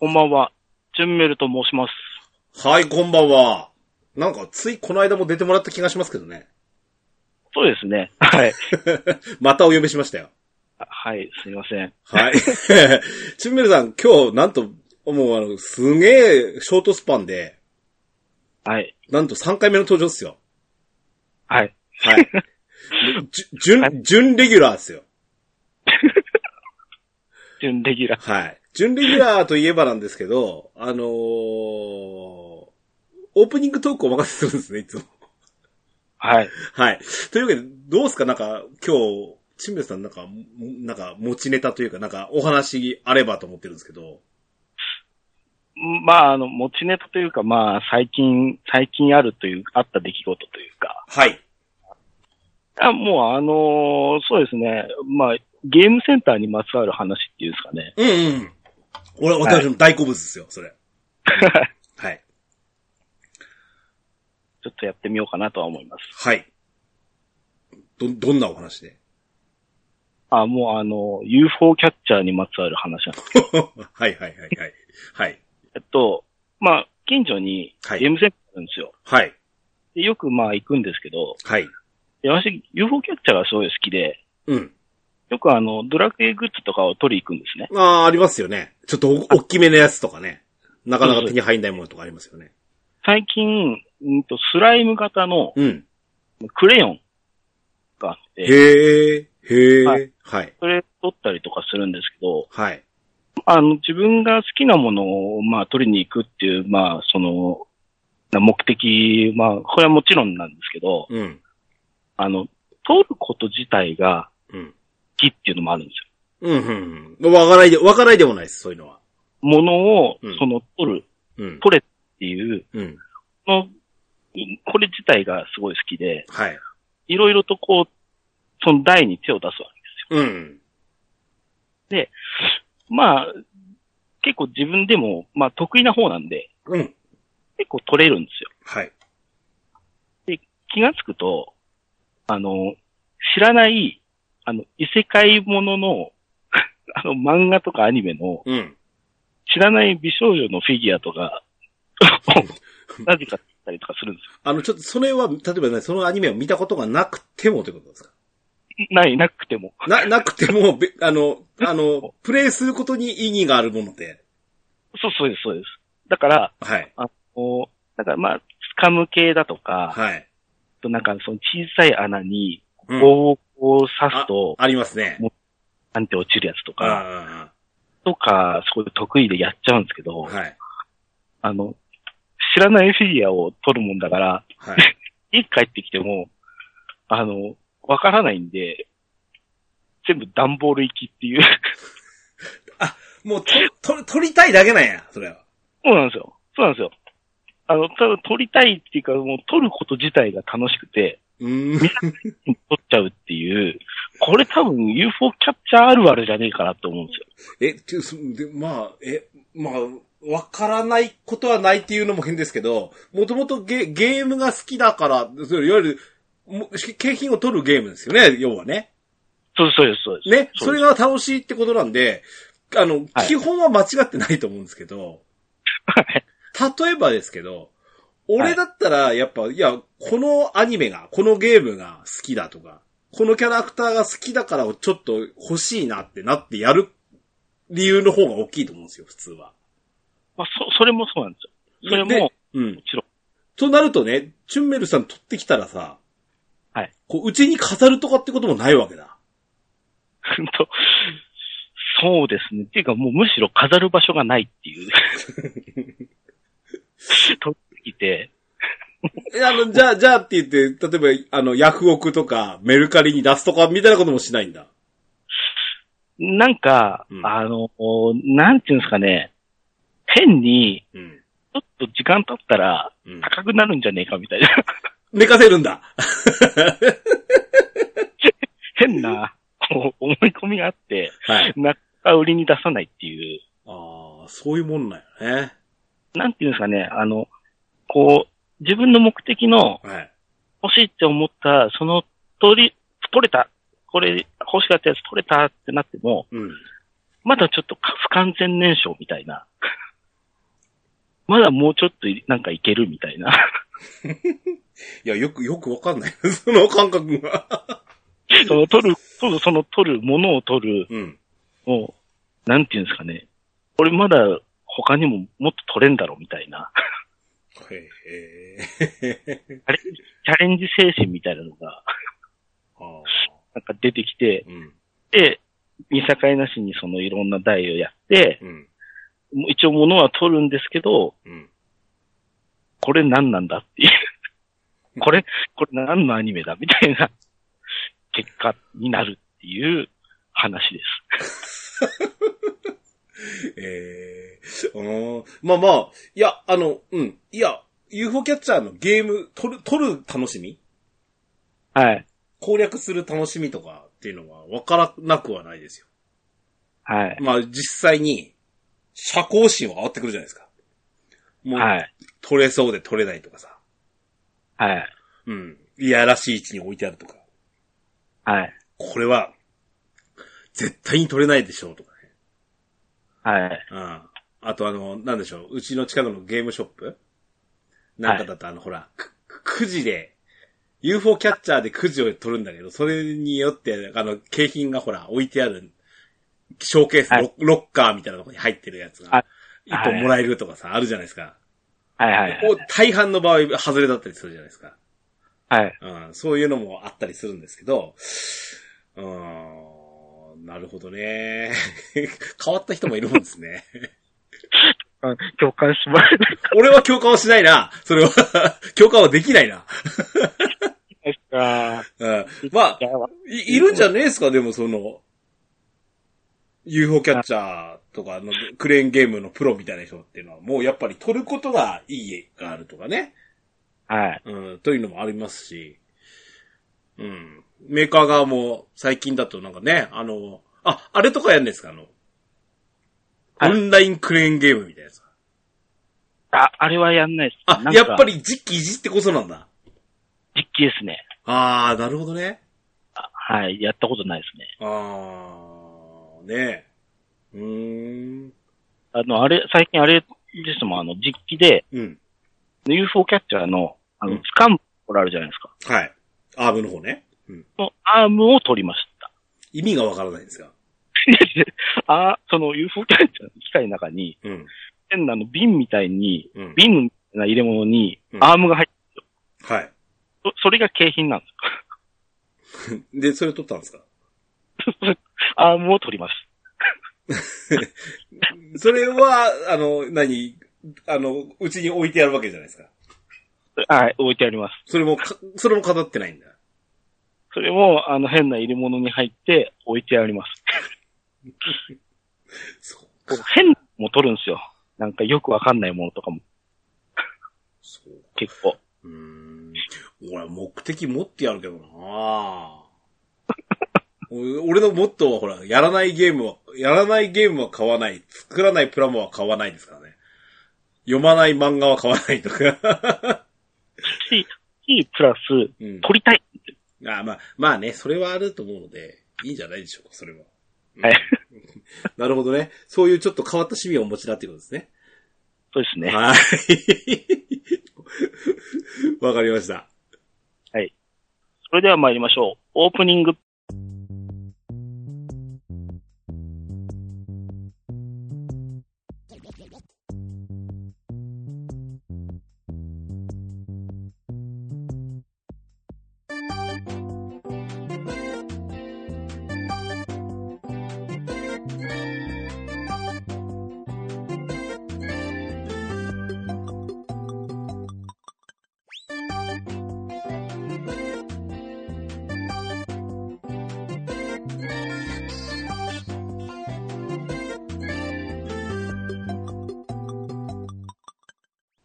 こんばんは。ジュンメルと申します。はい、こんばんは。なんか、ついこの間も出てもらった気がしますけどね。そうですね。はい。またお呼びしましたよ。あはい、すみません。はい。チュンメルさん、今日、なんと、もう、あの、すげえ、ショートスパンで、はい。なんと3回目の登場っすよ。はい。はい。じゅ準、準レギュラーっすよ。準レギュラー。はい。準レギュラーといえばなんですけど、あのー、オープニングトークをお任せするんですね、いつも。はい。はい。というわけで、どうですか？なんか、今日、チンベルさんなんか、もなんか、持ちネタというか、なんか、お話あればと思ってるんですけど。まあ、あの、持ちネタというか、まあ、最近、最近あるという、あった出来事というか。はい。あもう、あのーそうですね。まあ、ゲームセンターにまつわる話っていうんですかね。うんうん。俺、私の大好物ですよ、それ。はい。ちょっとやってみようかなとは思います。はい。ど、どんなお話で？あ、もうあの、UFO キャッチャーにまつわる話なんです。はいはいはいはい。はい。えっと、まあ、近所にはいゲームセンターあるんですよ。はい。でよくまあ行くんですけど、はい。で私 UFO キャッチャーがすごい好きで、うん。よくあの、ドラクエグッズとかを取り行くんですね。ああ、ありますよね。ちょっとお、大きめのやつとかね。なかなか手に入んないものとかありますよね。最近、うんと、スライム型のうん。クレヨンがあって、へえ、へえ、ははい。それ取ったりとかするんですけど、はい。あの、自分が好きなものを、まあ、取りに行くっていう、まあ、その、な目的、まあ、これはもちろんなんですけど、うん。あの、取ること自体がうん。好きっていうのもあるんですよ。うん、うんうん。わからないで、わからないでもないです、そういうのは。ものをうん、その、取る、うん。取れっていう、うん。のこれ自体がすごい好きで、はい。いろいろとこう、その台に手を出すわけですよ。うん。まあ、結構自分でも、まあ得意な方なんで、うん。結構取れるんですよ。はい。気がつくと、あの、知らない、あの、異世界ものの、あの、漫画とかアニメの、うん。知らない美少女のフィギュアとか、なぜかったりとかするんですあの、ちょっと、それは、例えばね、そのアニメを見たことがなくてもということですか？よ。ない、なくても。な、なくても、べあの、あの、プレイすることに意義があるもので。そう、そうです、そうです。だから、はい。こう、だからまあ、スカム系だとか、はい。となんかその小さい穴にうん棒をこう刺すと、ありますね。なんて落ちるやつとあか、とか、すごい得意でやっちゃうんですけど、あはい。あの、知らないフィギュアを取るもんだから、はい。家帰ってきても、あの、わからないんで、全部段ボール行きっていう。もう、と、と、取りたいだけなんや、それは。そうなんですよ。そうなんですよ。あの、ただ取りたいっていうか、もう取ること自体が楽しくて、うーん。取っちゃうっていう、これ多分 UFO キャッチャーあるあるじゃねえかなと思うんですよ。え、で、まあ、え、まあ、わからないことはないっていうのも変ですけど、もともとゲゲームが好きだから、それいわゆる、も景品を取るゲームですよね、要はね。そうです、そうです、そうです。ね、それが楽しいってことなんで、あの、はい基本は間違ってないと思うんですけど、はい例えばですけど、俺だったら、やっぱ、いや、このアニメが、このゲームが好きだとか、このキャラクターが好きだからちょっと欲しいなってなってやる理由の方が大きいと思うんですよ、普通は。まあ、そ、それもそうなんですよ。それでも、うんも。ちろん。となるとね、チュンメルさん取ってきたらさ、はい。こう、うちに飾るとかってこともないわけだ。う んとそうですね。っていうかもうむしろ飾る場所がないっていう。取ってきて、えあの、じゃあ、じゃあって言って、例えば、あの、ヤフオクとか、メルカリに出すとか、みたいなこともしないんだ。なんか、うんあの、なんていうんですかね、変に、うん。ちょっと時間経ったらうん。高くなるんじゃねえかみたいな。寝かせるんだ。変な、こう、思い込みがあって、はい。なかなか売りに出さないっていう、ああ、そういうもんなんよね。なんていうんですかね、あの、こう、自分の目的のはい。欲しいって思った、その取り、取れた、これ欲しかったやつ取れたってなっても、うん。まだちょっと不完全燃焼みたいな。まだもうちょっといなんかいけるみたいな。いや、よく、よくわかんない。その感覚が。その取る、その、その取る、ものを取る、うん。もう、なんていうんですかね。俺まだ他にももっと取れんだろみたいな。へえ。チャレンジ精神みたいなのが。なんか出てきて、うん。で、見境なしにそのいろんな台をやって、うん。一応物は取るんですけど、うん。これ何なんだっていう。これ、これ何のアニメだみたいな結果になるっていう話です。ええうん。まあまあ、いや、あの、うん。いや、UFO キャッチャーのゲーム、取る、取る楽しみ？はい。攻略する楽しみとかっていうのは分からなくはないですよ。はい。まあ実際に、社交心は上がってくるじゃないですか。もう、はい。取れそうで取れないとかさ。はい。うん。いやらしい位置に置いてあるとか。はい。これは、絶対に取れないでしょうとかね。はい。うん。あとあの、なんでしょう。うちの近くのゲームショップ？なんかだとあの、ほら、く、くじで、UFO キャッチャーでくじを取るんだけど、それによって、あの、景品がほら、置いてある、ショーケース、はいロロッカーみたいなとこに入ってるやつがあ、一本もらえるとかさ、あるじゃないですか。はい。はい。お大半の場合、外れだったりするじゃないですか。はい。うん、そういうのもあったりするんですけど、うーん、なるほどね。変わった人もいるもんですね。あ 共感しまれない俺は共感はしないな。それは、共感はできないな。ですか。うん、まあいいるんじゃねえですか、でもその、UFO キャッチャーとかのクレーンゲームのプロみたいな人っていうのは、もうやっぱり取ることがいい絵があるとかね。はい。うん、というのもありますし、うん。メーカー側も最近だとなんかね、あの、あ、あれとかやんですかあの、はいオンラインクレーンゲームみたいなやつ。あ、あれはやんないです。あやっぱり実機いじってこそなんだ。実機ですね。あー、なるほどね。あはい。やったことないですね。あー、ねえ。うーん。あの、あれ、最近あれですもん、あの、実機で、うん。UFO キャッチャーの、あの、うん掴むこれあるじゃないですか。はい。アームの方ね。うん。のアームを取りました。意味がわからないんですが。あ、その UFO キャッチャーの機械の中に、うん。変なあの瓶みたいに、うん。瓶な入れ物にうんアームが入ってはい。そそれが景品なんです で、それ取ったんですか？よ。アームを取ります。それは、あの、何？あの、うちに置いてあるわけじゃないですか。はい、置いてあります。それもか、それも飾ってないんだ。それも、あの、変な入れ物に入って置いてあります。そう変も取るんですよ。なんかよくわかんないものとかもそう。結構。うーん。俺、目的持ってやるけどな俺 俺のモットーはほら、やらないゲームは、やらないゲームは買わない。作らないプラモは買わないですからね。読まない漫画は買わないとか。C、C プラス、うん。取りたい。あまあ、まあね、それはあると思うので、いいんじゃないでしょうか、それは。うんはい。なるほどね。そういうちょっと変わった趣味をお持ちだっていうことですね。そうですね。はい。わかりました。それでは参りましょう。オープニング。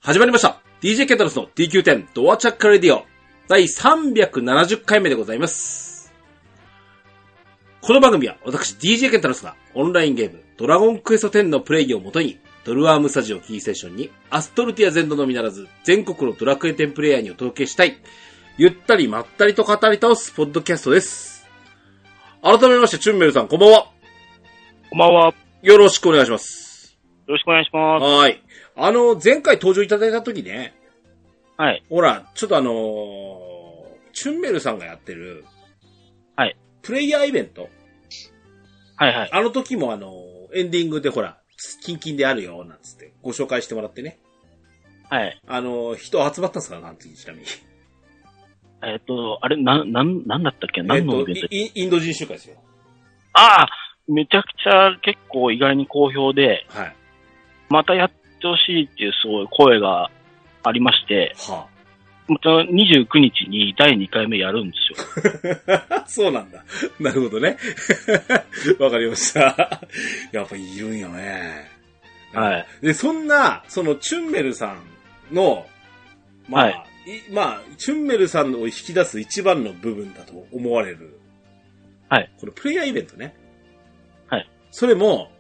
始まりました。DJ ケンタロスの DQ10 ドアチャックレディオ第370回目でございます。この番組は私 DJ ケンタロスがオンラインゲームドラゴンクエスト10のプレイをもとにドルアームスタジオキーセッションにアストルティア全土のみならず全国のドラクエ10プレイヤーにお届けしたいゆったりまったりと語り倒すポッドキャストです。改めましてチュンメルさんこんばんは。こんばんは。よよろしくお願いします。ろしくお願いします。はい。あの、前回登場いただいた時ね、はい。ほら、ちょっとあのーチュンメルさんがやってる、はい。プレイヤーイベント。はいはい。あの時もあのーエンディングでほら、キンキンであるよ、なんつって、ご紹介してもらってね。はい。あのー人集まったんですかなんてちなみに。えっ、と、あれ、な、なん、なんだったっけ？何のイベント、えっと、イインド人集会ですよ。ああめちゃくちゃ結構意外に好評で、はい。またやってほしいっていうすごい声がありまして、はまた29日に第2回目やるんですよ。あ、そうなんだ。なるほどね。わかりました。やっぱいるんよね。はい。で、そんな、その、チュンメルさんの、まあ、はいいまあ、チュンメルさんを引き出す一番の部分だと思われる。はい。このプレイヤーイベントね。はい。それも、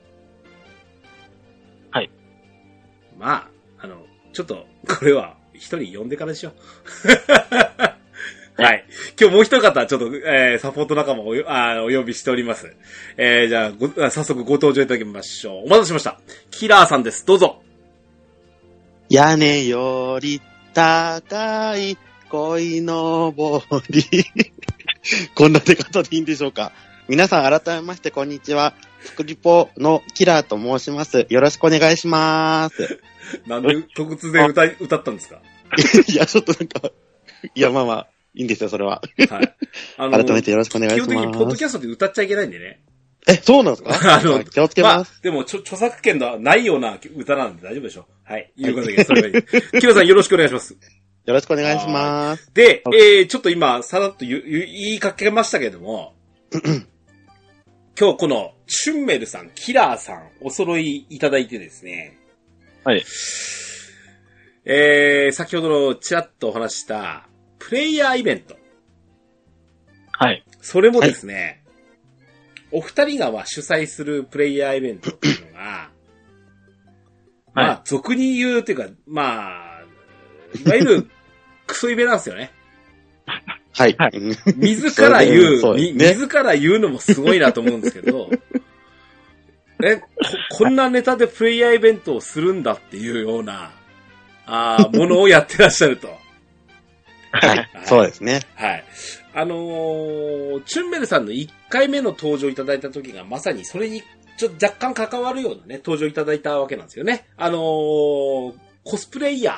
まあ、あの、ちょっと、これは、一人呼んでからでしょう。はい。今日もう一方、ちょっと、えー、サポート仲間をおよあお呼びしております。えー、じゃあごあ、早速ご登場いただきましょう。お待たせしました。キラーさんです。どうぞ。屋根より高い恋のぼり。こんな出方でいいんでしょうか皆さん改めましてこんにちは。スクリポのキラーと申します。よろしくお願いします。なんで突然歌い、歌ったんですか？いや、ちょっとなんか、いや、まあまあ、いいんですよ、それは。はい。あ改めてよろしくお願いし基本的にポッます。ドキャストで歌っちゃいけないんでね。え、そうなんですか？あの気をつけまあます。、でも、ちょ、著作権のないような歌なんで大丈夫でしょう。はい。いうことで、それがいい。キラさんよろしくお願いします。よろしくお願いします。で、はえー、ちょっと今、さらっと言う言う言いかけましたけども、今日この、シュンメルさん、キラーさん、お揃いいただいてですね、はい。えー、先ほどのちらっとお話しした、プレイヤーイベント。はい。それもですね、お二人がまあ主催するプレイヤーイベントっていうのが、まはあ、俗に言うっていうか、まあ、いわゆる、クソイベなんですよね。はい。自ら言う、ね自ら言うのもすごいなと思うんですけど、え、こ、こんなネタでプレイヤーイベントをするんだっていうような、あーものをやってらっしゃると。はい。そうですね。はい。あのー、チュンメルさんの1回目の登場いただいた時がまさにそれにちょっと若干関わるようなね、登場いただいたわけなんですよね。あのー、コスプレイヤー。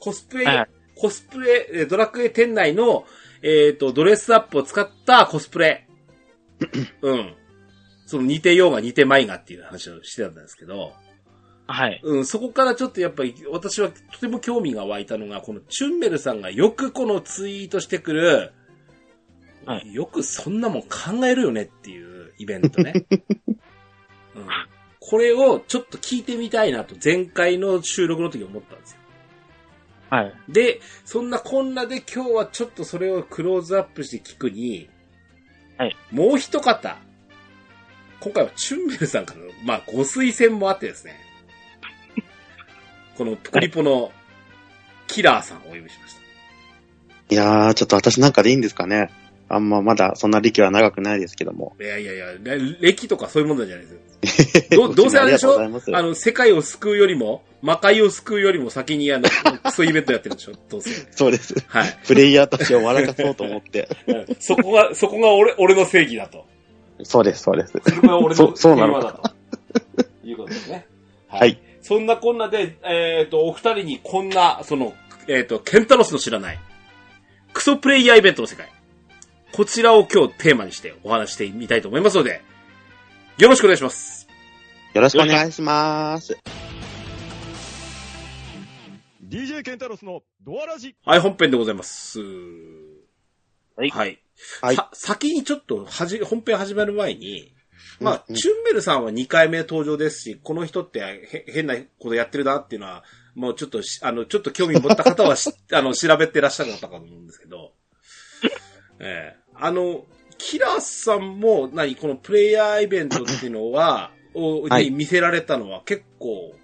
コスプレイヤー、はいコスプレ、えードラクエ店内の、えっ、と、ドレスアップを使ったコスプレ。うん。その似てようが似てまいがっていう話をしてたんですけど、はい。うん、そこからちょっとやっぱり私はとても興味が湧いたのが、このチュンメルさんがよくこのツイートしてくる、はよくそんなもん考えるよねっていうイベントね。うん、これをちょっと聞いてみたいなと前回の収録の時思ったんですよ。はい。で、そんなこんなで今日はちょっとそれをクローズアップして聞くに、はい。もう一方、今回はチュンメルさんからの、まあ、ご推薦もあってですね、このプクリポのキラーさんをお呼びしました。いやー、ちょっと私なんかでいいんですかね。あんままだそんな歴は長くないですけども。いやいやいや、れ歴とかそういうもんなんじゃないですよ。どどうせあれでしょ？あの、世界を救うよりも、魔界を救うよりも先にあの、クソイベントやってるでしょ？どうせ。そうです。はい。プレイヤーたちを笑かそうと思って。う んそこが、そこが俺、俺の正義だと。そうです、そうです。それが俺のそそうなの平和だと。いうことですね。はい。そんなこんなで、えっ、と、お二人にこんな、その、えっ、と、ケンタロスの知らない、クソプレイヤーイベントの世界。こちらを今日テーマにしてお話してみたいと思いますので、よろしくお願いします。よろしくお願いします。DJ ケンタロスのドアラジ。はい、本編でございます。はいはい。はいさ先にちょっと、はじ、本編始まる前に、まあ、うんチュンベルさんは2回目登場ですし、この人ってへ変なことやってるなっていうのは、もうちょっとし、あの、ちょっと興味持った方はし あの、調べてらっしゃる方かと思うんですけど、ええあの、キラーさんも、何、このプレイヤーイベントっていうのは、をはいに見せられたのは結構、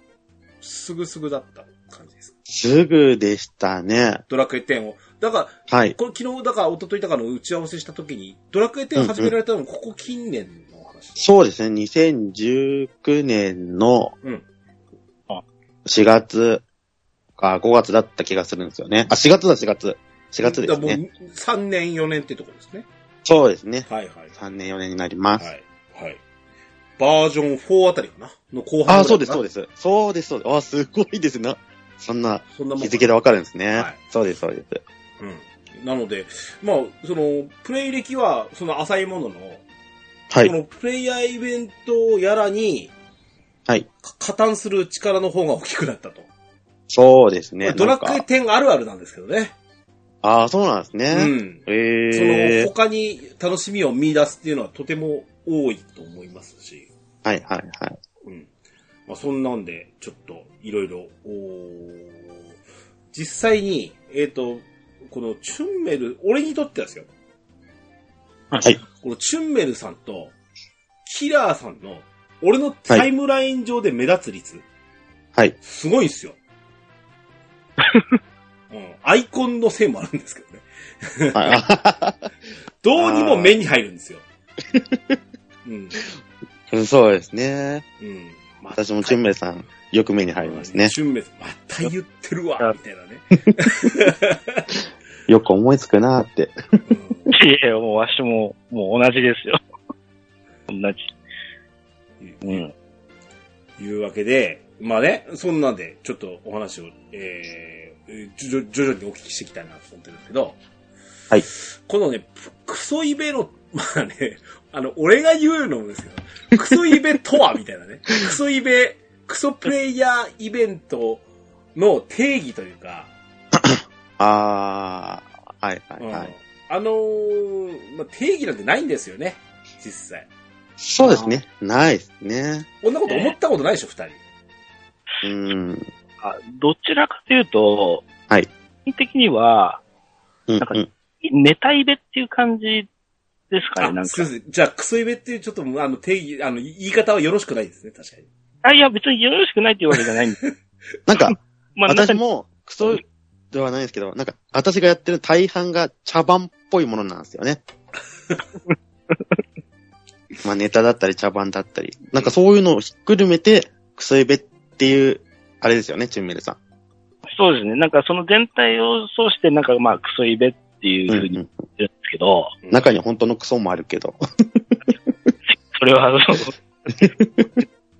すぐすぐだった感じです。すぐでしたね。ドラクエ10を。だから、はい。これ昨日だから一昨日だからの打ち合わせした時に、ドラクエ10始められたのもここ近年の話。そうですね。2019年のうん4月か5月だった気がするんですよね。あ、4月だ、4月。4月ですね。もう3年、4年ってとこですね。そうですね。はいはい。3年、4年になります。はい。はい。バージョン4あたりかな？の後半。あ、そうです、そうですす。そうです、そうです。あ、すごいですな。そんなそんな日付でわかるんですね。はいそうです、そうです。うん。なので、まあ、その、プレイ歴は、その浅いものの、はいそ。のプレイヤーイベントやらに、はい。か加担する力の方が大きくなったと。そうですね。ドラクエなんか10あるあるなんですけどね。ああ、そうなんですうね。ん。そのええ他に楽しみを見出すっていうのはとても多いと思いますし。はい、はい、はい。うん。まあ、そんなんで、ちょっと、いろいろ、おー実際に、えっ、と、このチュンメル、俺にとってはですよ。はい。このチュンメルさんと、キラーさんの、俺のタイムライン上で目立つ率、はい。すごいんすよ。うん。アイコンのせいもあるんですけどね。は どうにも目に入るんですよ。うん。うんそうですね。うん。ま私もチュンメイさん、よく目に入りますね。チュンメルさん、また言ってるわ、みたいなね。よく思いつくなーって。うんいやいや、もうわしも、もう同じですよ。同じ。うん。いうわけで、まあね、そんなんで、ちょっとお話を、えー、じょ徐々にお聞きしていきたいなと思ってるんですけど、はい。このね、クソイベの、まあね、あの、俺が言うのもですけど、クソイベとはみたいなね、クソイベ、クソプレイヤーイベントの定義というか、ああ、はい、はい、うんはい。あのーまあ、定義なんてないんですよね、実際。そうですね。ないですね。こんなこと思ったことないでしょ、二人。うん。あどちらかというと、はい。基本的には、うん、なんかうん。ネタイベっていう感じですかね、なんあ、すいか。ません。じゃあ、クソイベっていうちょっと、あの、定義、あの、言い方はよろしくないですね、確かに。あ、いや、別によろしくないっていうわけじゃないんです。なんか、まあ、なんか私も、クソではないですけど、なんか、私がやってる大半が茶番っぽいものなんですよね。まあ、ネタだったり茶番だったり。なんかそういうのをひっくるめて、クソエベっていう、あれですよね、チュンメルさん。そうですね。なんかその全体をそうして、なんかまあ、クソイベっていうふうに言うんうんってるんですけど、中に本当のクソもあるけど。それは、そう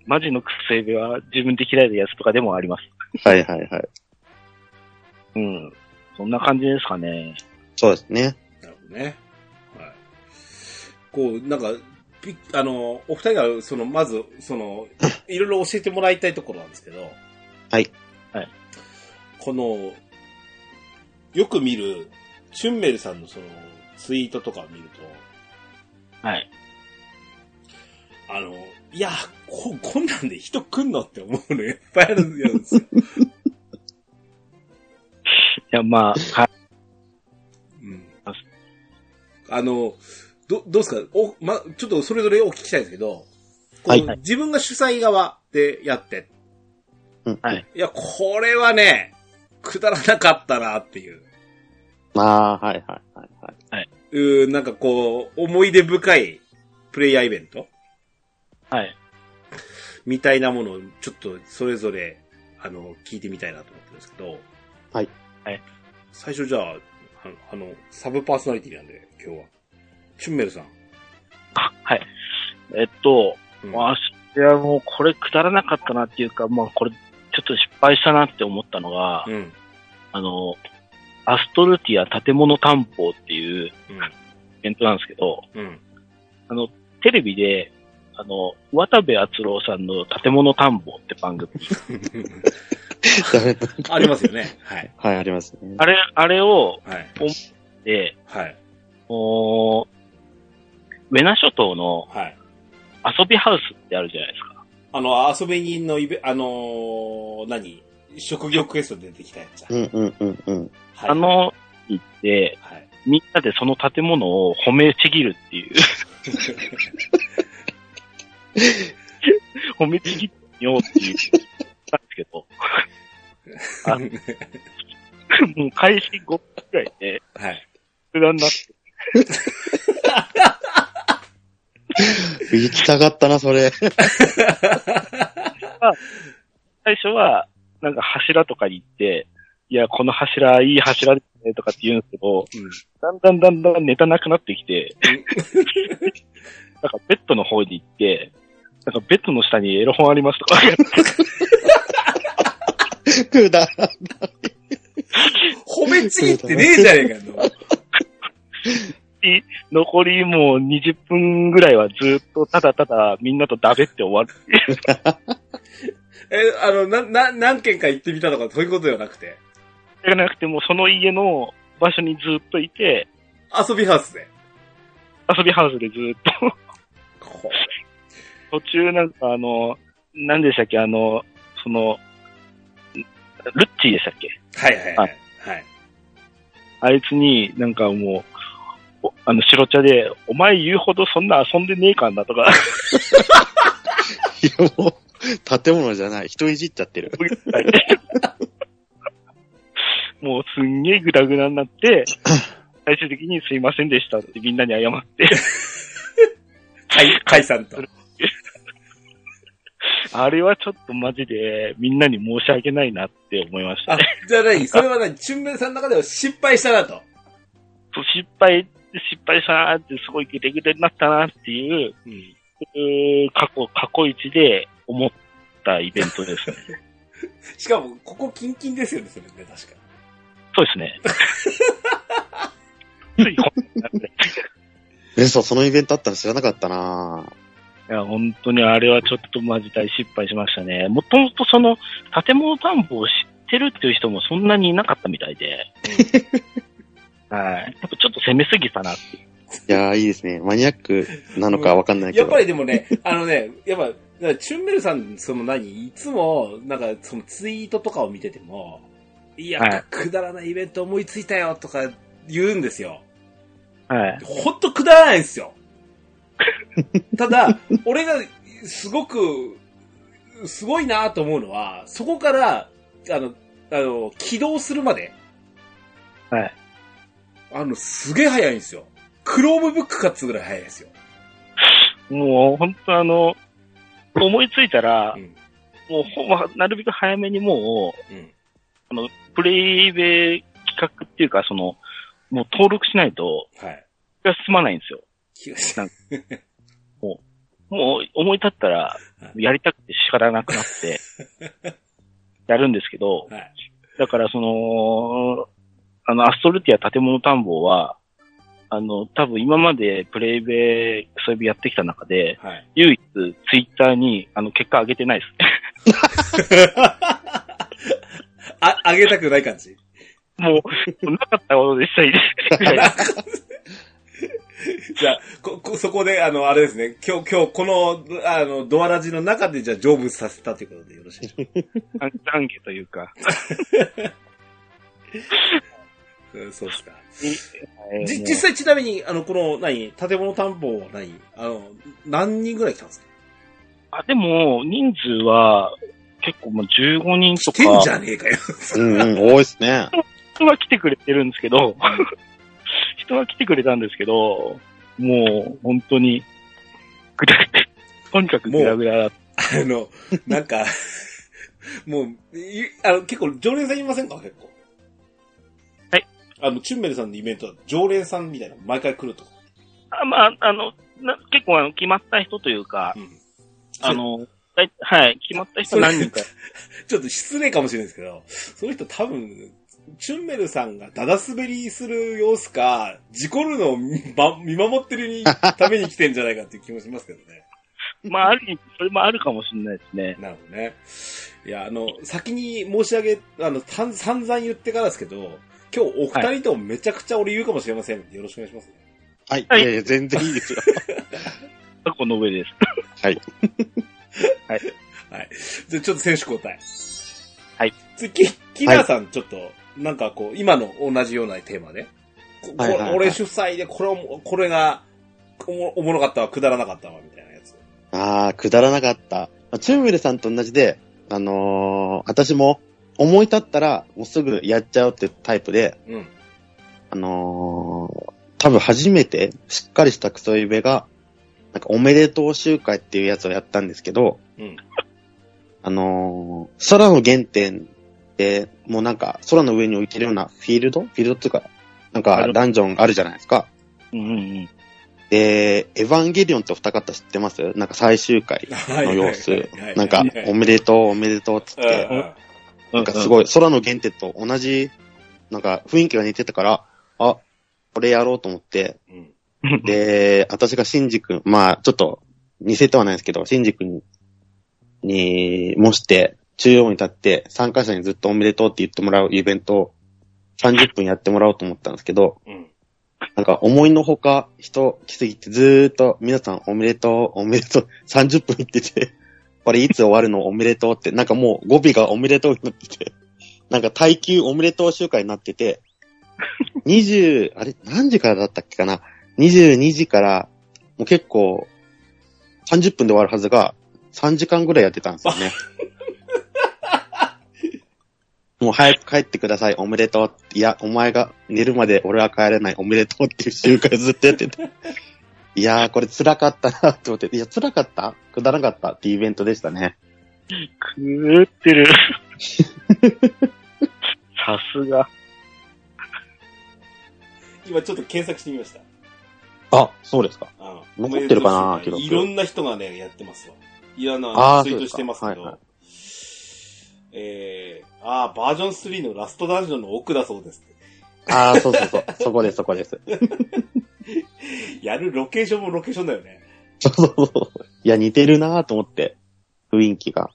マジのクソイベは自分で嫌いなやつとかでもあります。はいはいはい。うん。そんな感じですかね。そうですね。なるほどね。はい。こう、なんか、ピあの、お二人が、その、まず、その、いろいろ教えてもらいたいところなんですけど。はい。はい。この、よく見る、チュンメルさんのその、ツイートとかを見ると、はい。あの、いや、こ、こんなんで人来んのって思うのいっぱいあるんですよ。いや、まあ、はい。うん。あの、ど、どうですか？お、ま、ちょっとそれぞれお聞きしたいんですけど、はい自分が主催側でやって、うん。はい。いや、これはね、くだらなかったなっていう、ああ、はいはいはいはい。うーなんかこう、思い出深いプレイヤーイベント？はい。みたいなものをちょっとそれぞれ、あの、聞いてみたいなと思ってるんですけど、はい。はい。最初じゃあ、あの、あのサブパーソナリティなんで、今日は。チュンメルさん。あ、はい。えっと、うんまあ、いや、もうこれくだらなかったなっていうか、まあ、これ、ちょっと失敗したなって思ったのが、うん。あの、アストルティア建物担保っていううん。イベントなんですけど、うん。あの、テレビで、あの、渡部篤郎さんの建物探訪って番組、ありますよね。はい。はい、ありますね。あれ、あれを、はい。で、はい。おーウェナ諸島のはい。遊びハウスってあるじゃないですか。あの、遊び人のイベ、あのー何？職業クエストで出てきたやつだ。うんうんうんうん。はい。あ、の、行って、はい。みんなでその建物を褒めちぎるっていう。褒めちぎってみようっていう、なんですけど、あ もう開始5分くらいで、はい。普段なって、行きたかったな、それ。最初は、なんか柱とかに行って、いや、この柱、いい柱ですね、とかって言うんですけど、だんだんだんだんネタなくなってきて、なんかベッドの方に行って、なんかベッドの下にエロ本ありますとか、くだら褒めちぎってねえじゃねえかよ。残りもう20分ぐらいはずっとただただみんなとダベって終わる。え、あの、な、な、何件か行ってみたとかそういうことではなくて、じゃなくてもうその家の場所にずっといて、遊びハウスで。遊びハウスでずっと、こ途中なんかあの、何でしたっけ、あの、その、ルッチーでしたっけ？はいはいはい。はい。あいつになんかもう、おあの、白茶で、お前言うほどそんな遊んでねえかんなとか、いや、もう、建物じゃない。人いじっちゃってる。もうすんげえグダグダになって、最終的にすいませんでしたってみんなに謝って、解、解散と。あれはちょっとマジでみんなに申し訳ないなって思いましたあね。、じゃあ何？それは何？チュンメルさんの中では失敗したなと？そう失敗、失敗したなってすごいグデグデになったなっていう、うん。過去、過去一で思ったイベントですね。しかも、ここキンキンですよね、それね、確か。そうですね。ついほんでえ、そう、そのイベントあったの知らなかったないや、本当にあれはちょっとマジ大失敗しましたね。もともとその、建物探訪を知ってるっていう人もそんなにいなかったみたいで。はい。やっぱちょっと攻めすぎたなっていう。いやー、いいですね。マニアックなのかわかんないけど。やっぱりでもね、あのね、やっぱ、チュンメルさん、その何、いつも、なんか、そのツイートとかを見てても、いや、はいくだらないイベント思いついたよとか言うんですよ。はい。ほんとくだらないんですよ。ただ、俺がすごく、すごいなと思うのは、そこから、あの、あの、起動するまで、はい。あの、すげえ早いんですよ。クロームブックかっつうぐらい早いですよ。もう本当あの、思いついたら、うん。もうほんま、なるべく早めにもう、うん。あの、プレイベ企画っていうか、その、もう登録しないと、はい。進まないんですよ。気がしなん もう思い立ったらは、やりたくて仕方なくなって、やるんですけど、はい。だからその、あの、アストルティア建物探訪は、あの、多分今までプレイベそういうやってきた中で、はい。唯一ツイッターに、あの、結果上げてないですね。あ、あげたくない感じ？もう、なかったことでしたいです。じゃあ、こ、こ、そこで、あの、あれですね。今日、今日、この、あの、ドアラジの中で、じゃあ、成仏させたということでよろしいでしょうか 懺悔というか。う んそうですか。えーじ、実際ちなみに、あの、この、何、建物担保は何？あの、何人ぐらい来たんですか？あ、でも、人数は、結構もう15人と来てんじか、ゃねえかよ。うんうん、多いですね。人は来てくれてるんですけど、人は来てくれたんですけど、もう、本当に、ぐだぐだ、とにかくぐだぐだだっあの、なんか、もう、いあの、結構、常連さんいませんか？結構。はい。あの、チュンメルさんのイベントは常連さんみたいな、毎回来るとか。た。あまあ、あの、な結構あの、決まった人というか、うん。あの、はい、決まった人何人か。ちょっと失礼かもしれないですけど、その人多分、チュンメルさんがダダ滑りする様子か、事故るのを見守ってるにために来てんじゃないかっていう気もしますけどね。まあ、ある意味、それもあるかもしれないですね。なるほどね。いや、あの、先に申し上げ、あの、散々言ってからですけど、今日お二人ともめちゃくちゃ俺言うかもしれませんので、よろしくお願いしますね。はい。はいいやいや、全然いいですよ。この上です。はい。じゃあちょっと選手交代。はい。次、キキラーさん、ちょっと、なんかこう、今の同じようなテーマで。ここはいはいはい俺主催で、これを、これが、おもおもろかったわ、くだらなかったわ、みたいなやつ。あー、くだらなかった。まあチュンウェルさんと同じで、あのー、私も思い立ったら、もうすぐやっちゃうってタイプで、うん。あのー、多分初めてしっかりしたクソイベが、なんかおめでとう集会っていうやつをやったんですけど、うん。あのー空の原点って、もうなんか、空の上に置いてるようなフィールド？フィールドっていうか、なんかダンジョンあるじゃないですか。うんうんうん。で、エヴァンゲリオンってお二方知ってます？なんか最終回の様子。なんか、おめでとう、おめでとうっつっうんて、うん。なんかすごい空の原点と同じ、なんか雰囲気が似てたから、あ、これやろうと思って、うん。で、私がシンジ君、まあ、ちょっと、似せてはないですけど、シンジ君に、模して、中央に立って、参加者にずっとおめでとうって言ってもらうイベントを、30分やってもらおうと思ったんですけど、うんなんか思いのほか人来すぎてずーっと皆さんおめでとう、おめでとう、30分言ってて、これいつ終わるのおめでとうって、なんかもう語尾がおめでとうになってて、なんか耐久おめでとう集会になってて、20、あれ、何時からだったっけかな ?22 時から、もう結構、30分で終わるはずが、3時間ぐらいやってたんですよね。もう早く帰ってください、おめでとう。いや、お前が寝るまで俺は帰れない、おめでとうっていう集会ずっとやってて。いやー、これ辛かったなって思って。いや、辛かった？くだらなかった？っていうイベントでしたね。くーってる。さすが。今ちょっと検索してみました。あ、そうですか。あ残ってるかな記録いろんな人がね、やってますわ。いろんなツイートしてますけど。はいはいえー、あーバージョン3のラストダンジョンの奥だそうです。あー、そうそうそう。そこです、そこです。やるロケーションもロケーションだよね。そうそうそう。いや、似てるなと思って。雰囲気が。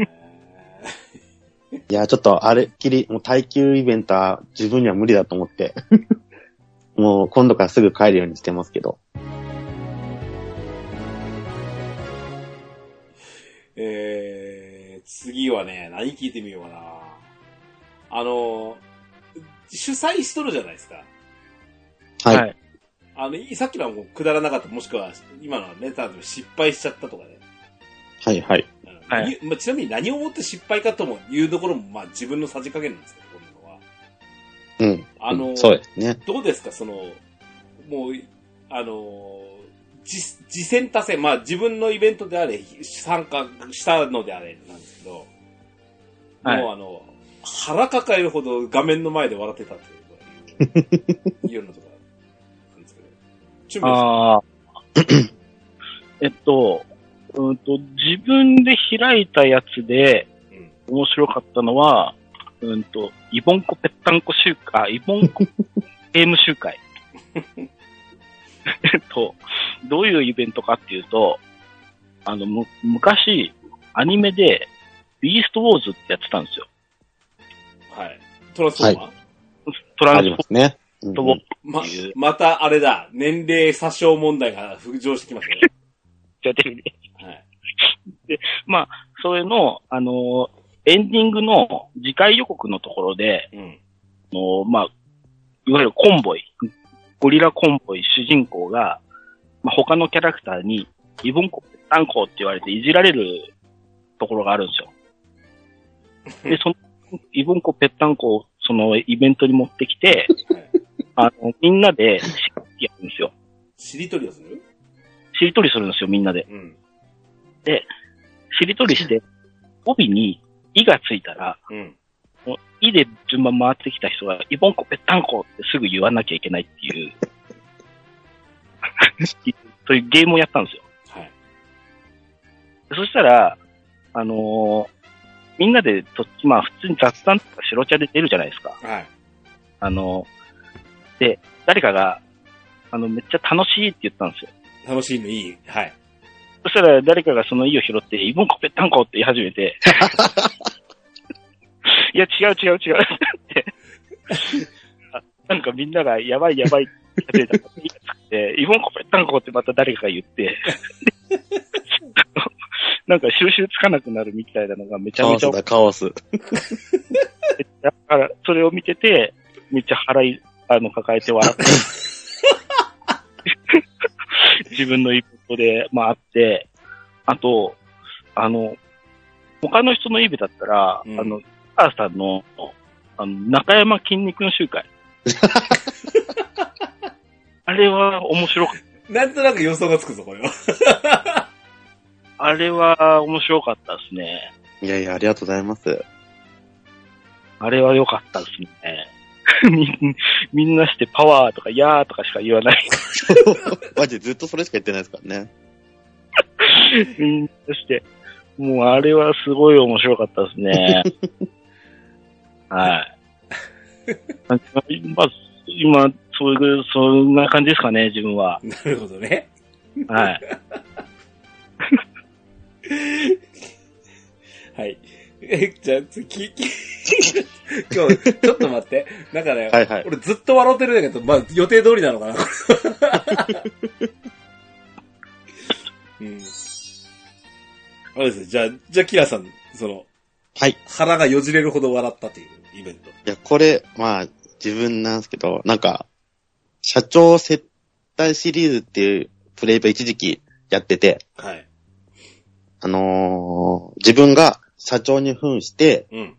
えいや、ちょっとあれっきり、もう耐久イベントは自分には無理だと思って。もう今度からすぐ帰るようにしてますけど。ーえー、次はね、何聞いてみようかな。あの、主催しとるじゃないですか。はい。い。あの、いさっきのはもうくだらなかった、もしくは、今のはね、多分失敗しちゃったとかね。はい、はい。うんはいまあ、ちなみに何をもって失敗かともいうところも、まあ自分のさじ加減なんですけど、こういうのは。うん。あのうんそうですね。どうですか、その、もう、あの、実、次戦多戦、まあ自分のイベントであれ、参加したのであれなんですけど、はいもうあの、腹抱えるほど画面の前で笑ってたっていう、いうようなところなんですけど。準備はああ。えっと、うんと、自分で開いたやつでうん面白かったのは、うんと、イボンコぺったんこ集会、イボンコゲーム集会。えっと、どういうイベントかっていうと、あの、む、昔、アニメで、ビーストウォーズってやってたんですよ。はい。トランスフォーマー、あトランスポーりますね。うんーズまっていう、またあれだ、年齢詐称問題が浮上してきますね。やってるはい。それの、あの、エンディングの次回予告のところで、うん。あのまあ、いわゆるコンボイ、ゴリラコンボイ主人公が、まあ、他のキャラクターに、イボンコ、ぺったんこって言われていじられるところがあるんですよ。で、その、イボンコ、ぺったんこを、そのイベントに持ってきて、はいあの、みんなで、しやるんですよ。しりとりをする？しりとりするんですよ、みんなで。うん。しりとりして、帯に、いがついたら、うん。もういで順番回ってきた人は、イボンコぺったんこってすぐ言わなきゃいけないっていう、そういうゲームをやったんですよ。はい。そしたら、あのーみんなでと、まあ普通に雑談とか白茶で出るじゃないですか。はい。あのーで、誰かが、あの、めっちゃ楽しいって言ったんですよ。楽しいのいい？はい。そしたら誰かがその意を拾って、イボンコぺったんこって言い始めて、いや、違う違う違うって、あなんかみんながやばいやばいって言ってた言いつくて、イボンコぺったんこってまた誰かが言って、なんか収集つかなくなるみたいなのがめちゃめちゃカオスだ、カオス。だから、それを見てて、めっちゃ腹い、あの、抱えて笑って。自分のイベントで、まああって、あと、あの、他の人のイベだったら、うんあの、母さんの、あの、中山筋肉の集会。あれは面白かっなんとなく予想がつくぞ、これは。あれは面白かったですね。いやいや、ありがとうございます。あれは良かったですね。み んみんなしてパワーとかヤーとかしか言わない。マジずっとそれしか言ってないですからね。みんなして。もうあれはすごい面白かったですね。はい。まあ、今、そういう、そんな感じですかね、自分は。なるほどね。はい。はい。え、じゃあ、次、き今日、ちょっと待って。なんかね、はいはい俺ずっと笑ってるんだけど、まあ、予定通りなのかな、うん。あれですね、じゃあ、じゃあ、キラさん、その、はい。腹がよじれるほど笑ったというイベント。いや、これ、まあ、自分なんですけど、なんか、社長接待シリーズっていうプレイバー一時期やってて、はい。あのー自分が社長に扮して、うん。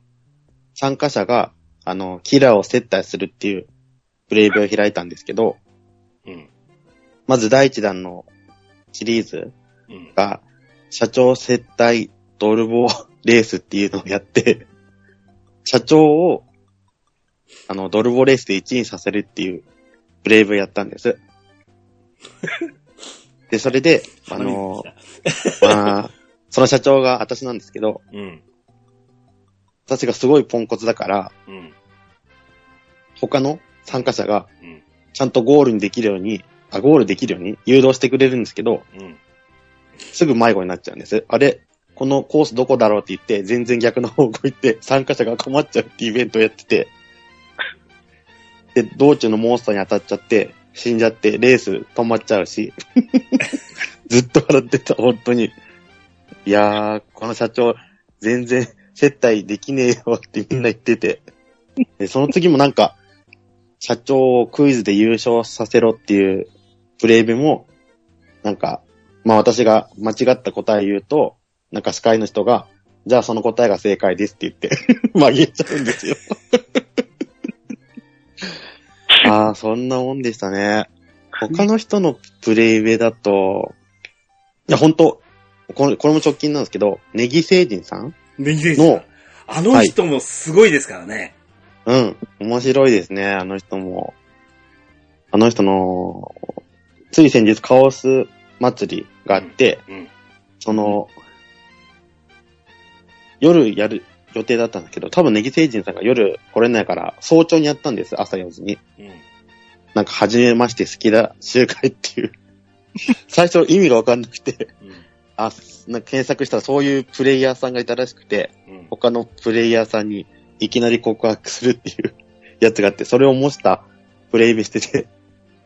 参加者が、あの、キラーを接待するっていうプレイベを開いたんですけど、うん。まず第一弾のシリーズうん。が、社長接待ドルボレースっていうのをやって、社長を、あの、ドルボレースで1位にさせるっていうプレイブをやったんです。で、それで、あの、まあ、その社長が私なんですけど、うん。私がすごいポンコツだから、うん。他の参加者がうん。ちゃんとゴールにできるように、あ、ゴールできるように誘導してくれるんですけど、うん。すぐ迷子になっちゃうんです。あれこのコースどこだろうって言って、全然逆の方向行って、参加者が困っちゃうってイベントをやってて、で、道中のモンスターに当たっちゃって、死んじゃって、レース止まっちゃうし、ずっと笑ってた、本当に。いやー、この社長、全然接待できねえよってみんな言ってて。で、その次もなんか、社長をクイズで優勝させろっていうプレイベも、なんか、まあ私が間違った答え言うと、なんか司会の人が、じゃあその答えが正解ですって言って、曲げちゃうんですよ。ああ、そんなもんでしたね。他の人のプレイウェイだと、いや、本当これ、これも直近なんですけど、ネギ星人さんネギ選手のあの人もすごいですからね。うん。面白いですね、あの人も。あの人の、つい先日カオス祭りがあって、うん。その、夜やる予定だったんだけど、多分ネギ星人さんが夜来れないから、早朝にやったんです、朝4時に。うん。なんか、初めまして好きだ集会っていう。最初意味がわかんなくて、あ、なんか検索したらそういうプレイヤーさんがいたらしくて、うん。他のプレイヤーさんにいきなり告白するっていう やつがあって、それを模したプレイベしてて、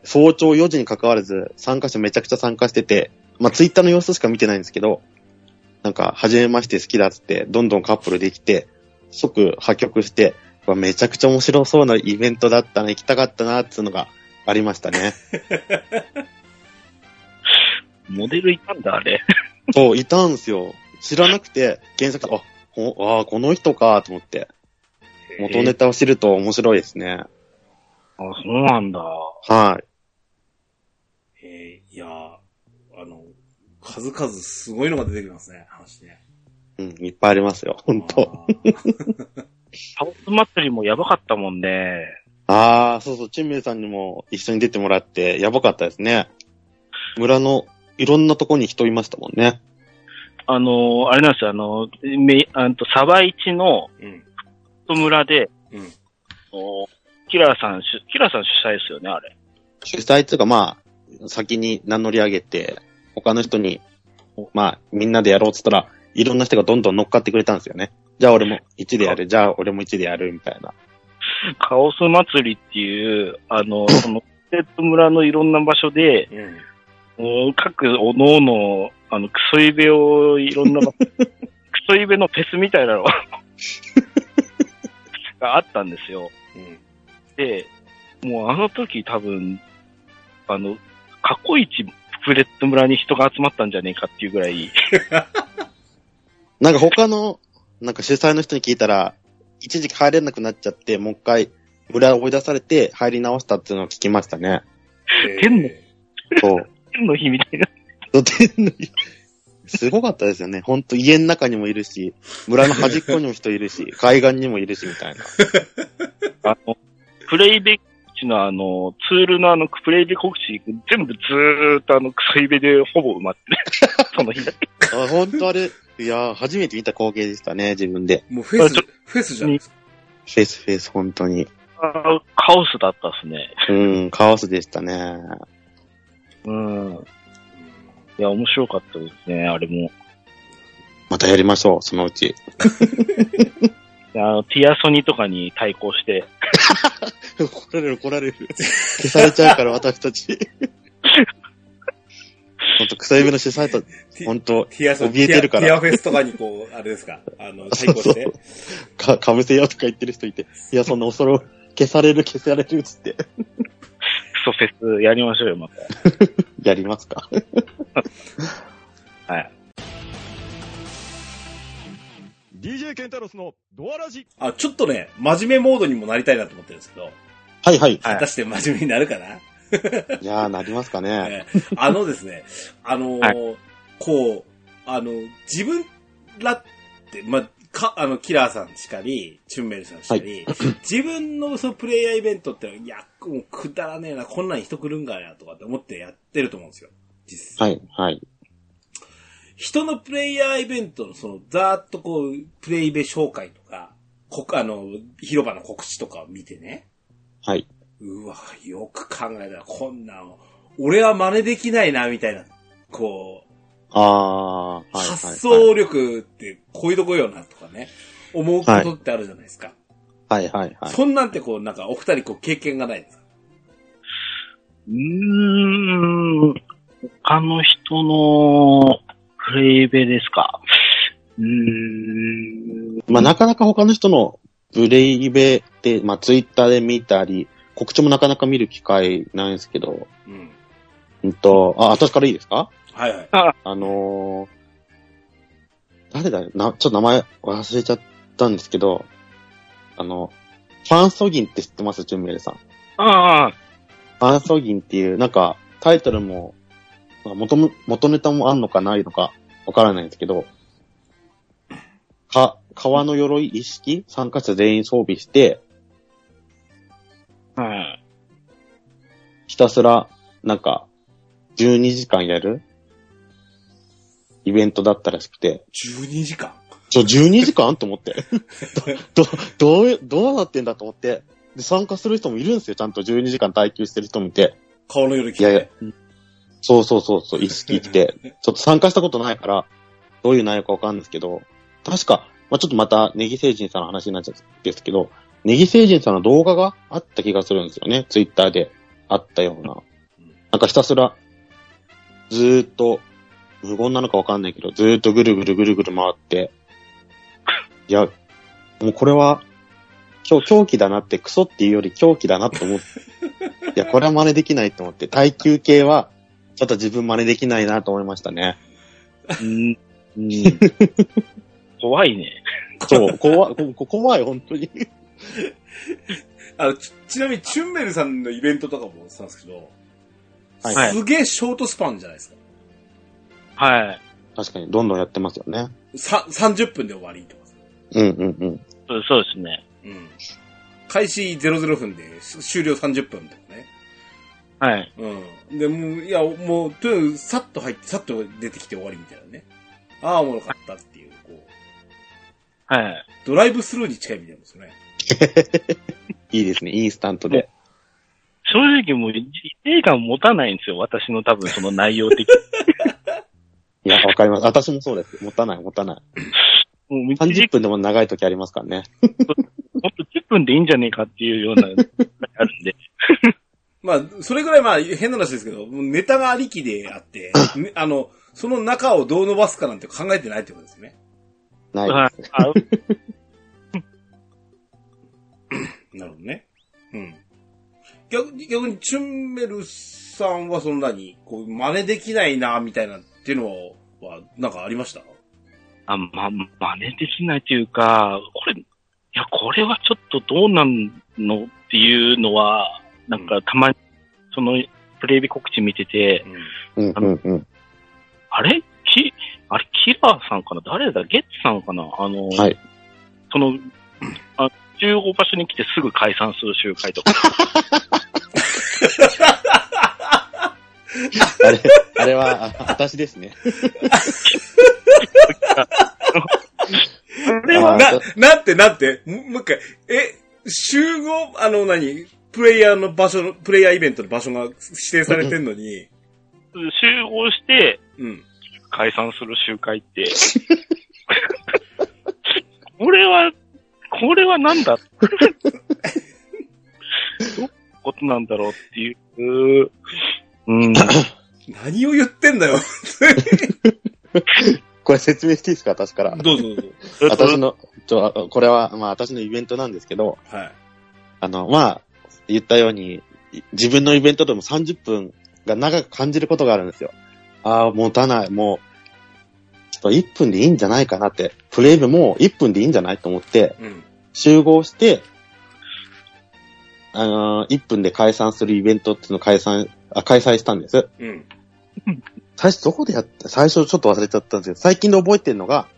早朝4時に関わらず参加者めちゃくちゃ参加してて、まあツイッターの様子しか見てないんですけど、なんか、初めまして好きだっつって、どんどんカップルできて、即破局して、めちゃくちゃ面白そうなイベントだったな、行きたかったな、っていうのがありましたね。モデルいたんだ、あれ。そう、いたんすよ。知らなくて、検索あ、こあーこの人か、と思って。元ネタを知ると面白いですね。あ、そうなんだ。はい。えーいや数々すごいのが出てきますね、話ね。うん、いっぱいありますよ、ほんと。あーハウス祭りもやばかったもんね。ああ、そうそう、チンメイさんにも一緒に出てもらって、やばかったですね。村のいろんなとこに人いましたもんね。あの、あれなんですよ、あの、め、あんと、サバイチのうん。村で、うん。おキラーさん主、キラーさん主催ですよね、あれ。主催っていうか、まあ、先に名乗り上げて、他の人に、まあ、みんなでやろうって言ったら、いろんな人がどんどん乗っかってくれたんですよね。じゃあ俺も1でやる、じゃあ俺も1でやる、みたいな。カオス祭りっていう、あの、その、セット村のいろんな場所で、うん。各おのおの、あの、クソイベをいろんな場、クソイベのフェスみたいなのがあったんですよ。うん。で、もうあの時多分、あの、過去一プレット村に人が集まったんじゃねえかっていうぐらい、なんか他の、なんか主催の人に聞いたら、一時期入れなくなっちゃって、もう一回、村を追い出されて入り直したっていうのを聞きましたね。天のそう。天の日みたいな。あの日すごかったですよね。ほんと家の中にもいるし、村の端っこにも人いるし、海岸にもいるしみたいな。あの、プレイベ告知のあの、ツールのあの、プレイベ告知、全部ずーっとあの、クソイベでほぼ埋まってる。その日だけ。あほんとあれ、いやー初めて見た光景でしたね、自分で。もうフェス、フェスじゃないですか。フェイスフェイス、本当に。あカオスだったっすね。うん、カオスでしたね。うん。いや、面白かったですね、あれも。またやりましょう、そのうち。あの、ティアソニとかに対抗して、怒られる、怒られる。消されちゃうから、私たち。ほんと、草指の主催と、ほんと、ティアソ怯えてるからティアフェスとかにこう、あれですか、あの、対抗して。か、かぶせようとか言ってる人いて、いや、そんな恐れ、消される、消されるっつって、クソフェスやりましょうよ、また。やりますか。ンタロスのドアラジ。あ、ちょっとね、真面目モードにもなりたいなと思ってるんですけど、はいはい。果たして真面目になるかな、いやー、なりますかね。えーあのですね、あのーはこう、あの、自分らって、まあ、か、あの、キラーさんしかり、チュンメルさんしかり、自分のそのプレイヤーイベントっていや、もうくだらねえな、こんなん人来るんかや、とかって思ってやってると思うんですよ。実際。はい、はい。人のプレイヤーイベントのその、ざーっとこう、プレイベ紹介とか、こあの、広場の告知とかを見てね、はい。うわ、よく考えたらこんなん、俺は真似できないな、みたいな、こう、あー、はい、はい。発想力ってこういうとこよな、とかね、思うことってあるじゃないですか。はい、はい、はい。そんなんってこう、なんかお二人こう経験がないですか？うーん、他の人のプレイベですか？うーん、まあ、なかなか他の人のブレイベで、まあ、ツイッターで見たり、告知もなかなか見る機会ないんですけど、うん。うんと、あ、私からいいですか？はいはい。あのー、誰だな、ちょっと名前忘れちゃったんですけど、あの、ファンソギンって知ってます？チュンメルさん。ああ、ファンソギンっていう、なんか、タイトルも、まあ元む、元ネタもあんのかないのか、わからないんですけど、か、革の鎧一式参加者全員装備して、はい。ひたすら、なんか、12時間やる？イベントだったらしくて、12時間？ちょ、12時間と思って。ど、ど、どう、どうなってんだと思って。で、参加する人もいるんですよ。ちゃんと12時間耐久してる人もいて。顔の夜着いやいやて。、そうそうそうそう、意識来て。ちょっと参加したことないから、どういう内容かわかんないですけど、確か、まあ、ちょっとまた、ネギ星人さんの話になっちゃうんですけど、ネギ星人さんの動画があった気がするんですよね。ツイッターであったような。なんかひたすら、ずーっと、無言なのかわかんないけど、ずーっとぐるぐるぐるぐる回って、いや、もうこれは、狂狂気だなって、クソっていうより狂気だなって思って、いや、これは真似できないと思って、耐久系は、ちょっと自分真似できないなと思いましたね。うん、うん。怖いね。そう、怖怖い、本当に。あの、ち、ちなみに、チュンメルさんのイベントとかもしたんですけど、はいすげえショートスパンじゃないですか。はい。確かに、どんどんやってますよね。さ、30分で終わりと。うんうんうん。そうですね。うん。開始00分で終了30分とかね。はい。うん。で、もう、いや、もう、とにかく、さっと入って、さっと出てきて終わりみたいなね。ああ、おもろかったっていう、こう、はい。ドライブスルーに近いみたいなんですよね。いいですね、インスタントで。正直もう、映画持たないんですよ。私の多分その内容的 いや、わかります。私もそうです。持たない、持たない。に。もう30分でも長い時ありますからね。もっと10分でいいんじゃねえかっていうような、あるんで。まあ、それぐらいまあ、変な話ですけど、ネタがありきであって、ねあの、その中をどう伸ばすかなんて考えてないってことですよね。ないはいです。あなるほどね。うん。逆に、逆に、チュンメルさんはそんなに、こう、真似できないな、みたいなっていうのは、なんかありました？あ、ま、真似できないというか、これ、いや、これはちょっとどうなんのっていうのは、なんかたまに、その、プレイビ告知見てて、うん。うんうんうん。あれ？き、あれ、キラーさんかな？誰だ？ゲッツさんかな？あの、はい。その、あ集合場所に来てすぐ解散する集会とか。あれ、あれは、あ私ですね。あれは、あな、なんてなんてももう一回、え、集合、あの何？プレイヤーの場所の、プレイヤーイベントの場所が指定されてんのに、集合してうん。解散する集会って、これは、これはなんだ？どういうことなんだろうっていう、うん。何を言ってんだよ。これ説明していいですか？私から。どうぞどうぞ。私の、ちょ、これは、まあ私のイベントなんですけど、はい。あの、まあ、言ったように、い自分のイベントでも30分が長く感じることがあるんですよ。ああ、持たない、もう、ちょっと1分でいいんじゃないかなって、プレイ部も1分でいいんじゃないと思って、うん。集合して、あのー、1分で解散するイベントっていうのを解散、あ、開催したんです。うん。最初どこでやった？最初ちょっと忘れちゃったんですけど、最近で覚えてるのが、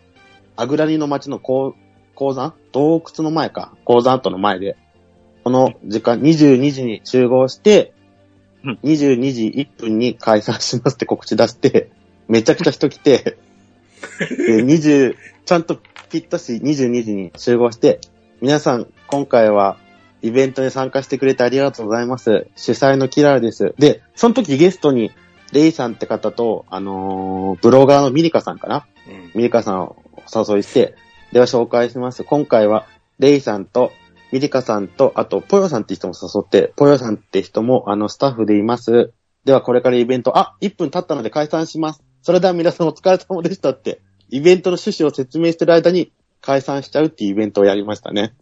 アグラリの町の鉱鉱山？洞窟の前か。鉱山跡の前で、この時間、22時に集合してうん、22時1分に解散しますって告知出して、めちゃくちゃ人来て、で、20、ちゃんとぴったし22時に集合して、皆さん、今回はイベントに参加してくれてありがとうございます。主催のキラーです。で、その時ゲストに、レイさんって方と、あのーブロガーのミリカさんかな？うん。ミリカさんをお誘いして、では紹介します。今回は、レイさんと、ミリカさんと、あと、ポヨさんって人も誘って、ポヨさんって人も、あの、スタッフでいます。では、これからイベント、あ、1分経ったので解散します。それでは皆さんお疲れ様でしたって、イベントの趣旨を説明してる間に解散しちゃうっていうイベントをやりましたね。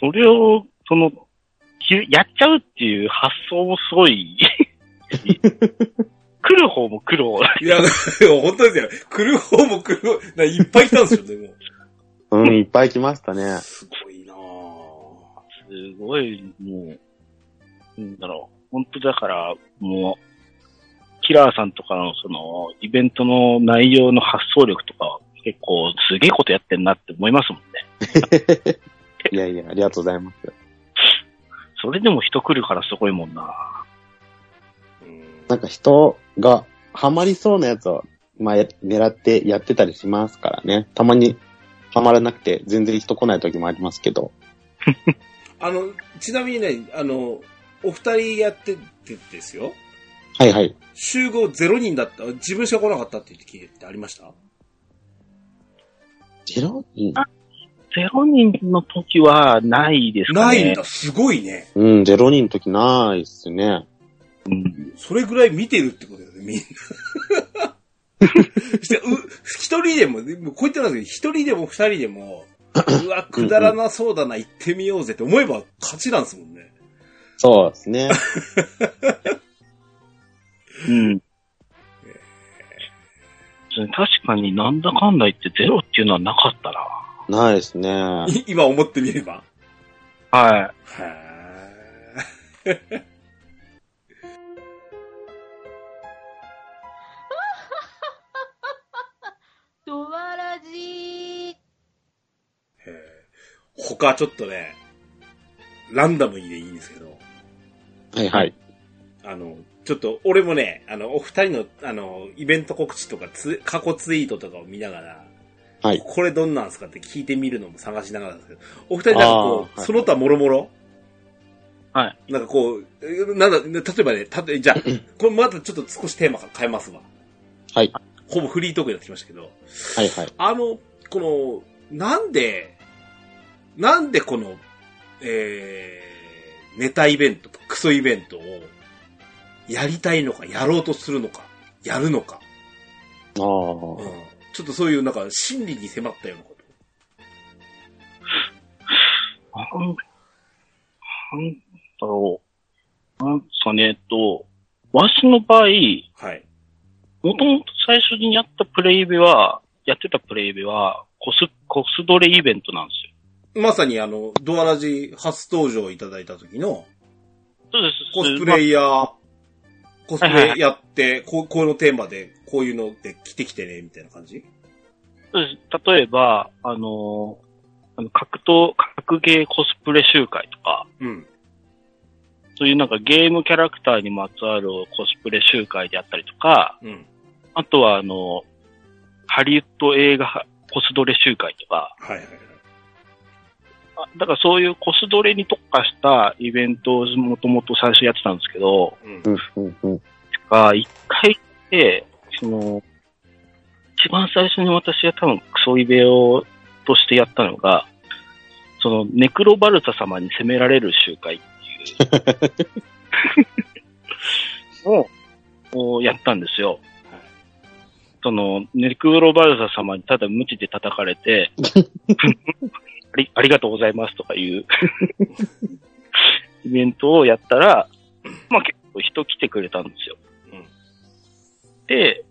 それを、その、きやっちゃうっていう発想もすごい、来る方も来る方。いや、本当ですよ。来る方も来る方、ないっぱい来たんですよ、でも。うん、いっぱい来ましたね。すごいなぁ。すごい、もう、なんだろう。本当だから、もう、キラーさんとかのその、イベントの内容の発想力とか、結構すげえことやってんなって思いますもんね。いやいや、ありがとうございます。それでも人来るからすごいもんな。うんなんか人がハマりそうなやつを、まあ、や狙ってやってたりしますからね。たまにハマらなくて全然人来ない時もありますけど。あの、ちなみにね、あの、お二人やっててですよ。はいはい。集合0人だった、自分しか来なかったって言って聞いてありました？ゼロ人？ゼロ人の時はないですかね。ないんだ、すごいね。うん、ゼロ人の時ないっすね。うん。それぐらい見てるってことだよね、みんな。してう一人でも、もうこう言ってなんですけど、一人でも二人でも、うわ、くだらなそうだな、行ってみようぜって思えば勝ちなんですもんね。そうですね。うん。確かになんだかんだ言ってゼロっていうのはなかったな。ないですね。い今思ってみれば。はへー他ちょっとね、ランダムにでいいんですけど、はいはい。あの、ちょっと俺もね、あの、お二人の、あの、イベント告知とかつ、過去ツイートとかを見ながら、はい。これどんなんすかって聞いてみるのも探しながらですけど、お二人なんかこう、その他もろもろ？はい。なんかこう、えなんだ、例えばね、たとえじゃあ、これまたちょっと少しテーマ変えますわ。はい。ほぼフリートークになってきましたけど、はいはい。あの、この、なんで、なんでこの、えー、ネタイベント、クソイベントを、やりたいのか、やろうとするのか、やるのか、あうんあ。ちょっとそういうなんか心理に迫ったようなこと。なん、なんだろう。なんかね、えっと、わしの場合、はい。もともと最初にやったプレイベは、やってたプレイベは、コス、コスドレイベントなんですよ。まさにあの、ドアラジ初登場いただいた時の、そうです。コスプレイヤーコスプレやって、こう、このテーマで、こういうので着てきてね、みたいな感じ？そうです例えば、あの、あの格闘、格ゲーコスプレ集会とか、うん。そういうなんかゲームキャラクターにまつわるコスプレ集会であったりとか、うん。あとはあの、ハリウッド映画コスドレ集会とか、はいはいはい。あだからそういうコスドレに特化したイベントをもともと最初やってたんですけど、うんう。ん、うん、うん。が、一回で、その、一番最初に私が多分クソイベをとしてやったのが、そのネクロバルタ様に責められる集会っていう ををやったんですよ。その、ネクロバルタ様にただ無知で叩かれて、あ りありがとうございますとかいう イベントをやったら、まあ結構人来てくれたんですよ。うんで、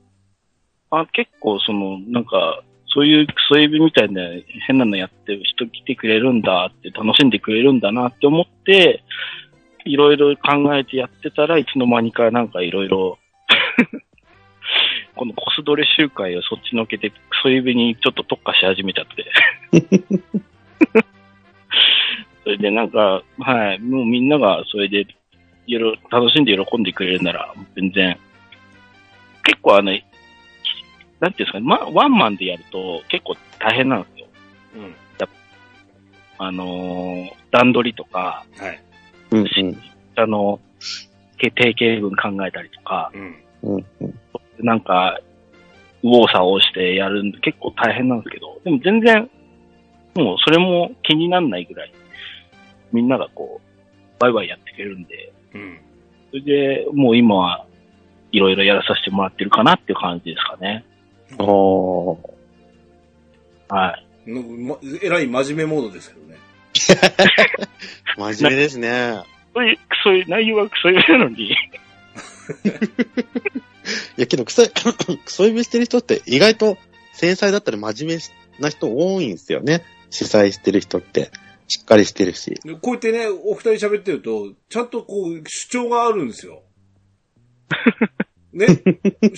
あ結構その、なんか、そういうクソエビみたいな変なのやってる人来てくれるんだって楽しんでくれるんだなって思って、いろいろ考えてやってたらいつの間にかなんかいろいろ、このコスドレ集会をそっちのけてクソエビにちょっと特化し始めちゃって。それでなんか、はい、もうみんながそれでいろ楽しんで喜んでくれるなら、全然。結構あの、なんていうんですかね、ま、ワンマンでやると結構大変なんですよ。うん。あのー段取りとか、はい。うん、うん。あの、け定型文考えたりとか、うん。うん、うん。なんか、右往左往してやるんで結構大変なんですけど、でも全然、もうそれも気にならないぐらい、みんながこう、バイバイやってくれるんで、うん。それで、もう今はいろいろやらさせてもらってるかなっていう感じですかね。おー。はい。のま、えらい真面目モードですけどね。真面目ですね。そういう、そういう内容はクソなのに、いや、けど、クソ、クソ指してる人って意外と繊細だったり真面目な人多いんですよね。主催してる人って。しっかりしてるし。でこうやってね、お二人喋ってると、ちゃんとこう、主張があるんですよ。ね？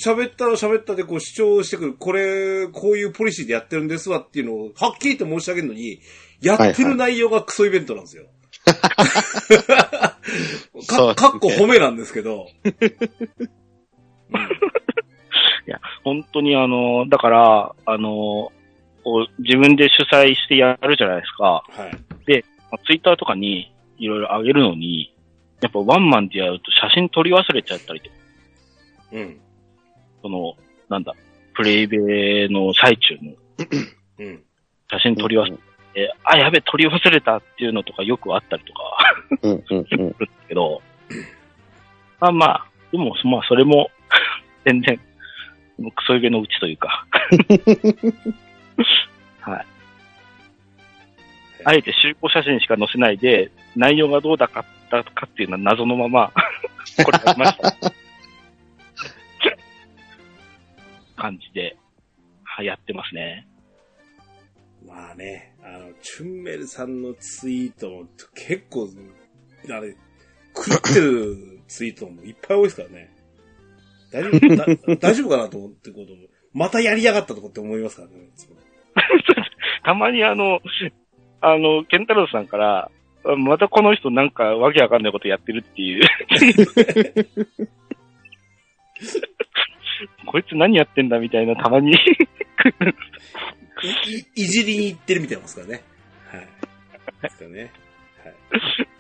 喋ったら喋ったでこう主張してくる。これ、こういうポリシーでやってるんですわっていうのを、はっきりと申し上げるのに、やってる内容がクソイベントなんですよ。そうか、かっこ褒めなんですけど。本当にあの、だから、あの、こう自分で主催してやるじゃないですか。はい。ツイッターとかにいろいろ上げるのに、やっぱワンマンでやると写真撮り忘れちゃったりとか、うん。その、なんだ、プレイベの最中のうん。写真撮り忘れて、あ、やべ、撮り忘れたっていうのとかよくあったりとかうん、うん、うん。するんですけど、まあまあ、でも、まあそれも、全然、クソイベのうちというか、はい。あえて集合写真しか載せないで、内容がどうだかったかっていうのは謎のまま、これやりました。感じで、はい、やってますね。まあね、あの、チュンメルさんのツイートも結構、あれ、狂ってるツイートもいっぱい多いですからね。大丈夫、だ 大丈夫かなと思ってことも、またやりやがったとかって思いますからね。いつも たまにあの、あの、ケンタロウさんから、あまたこの人なんかわけわかんないことやってるっていう。こいつ何やってんだみたいなたまに。いいじりに行ってるみたいなもんですからね。はい。ですよね。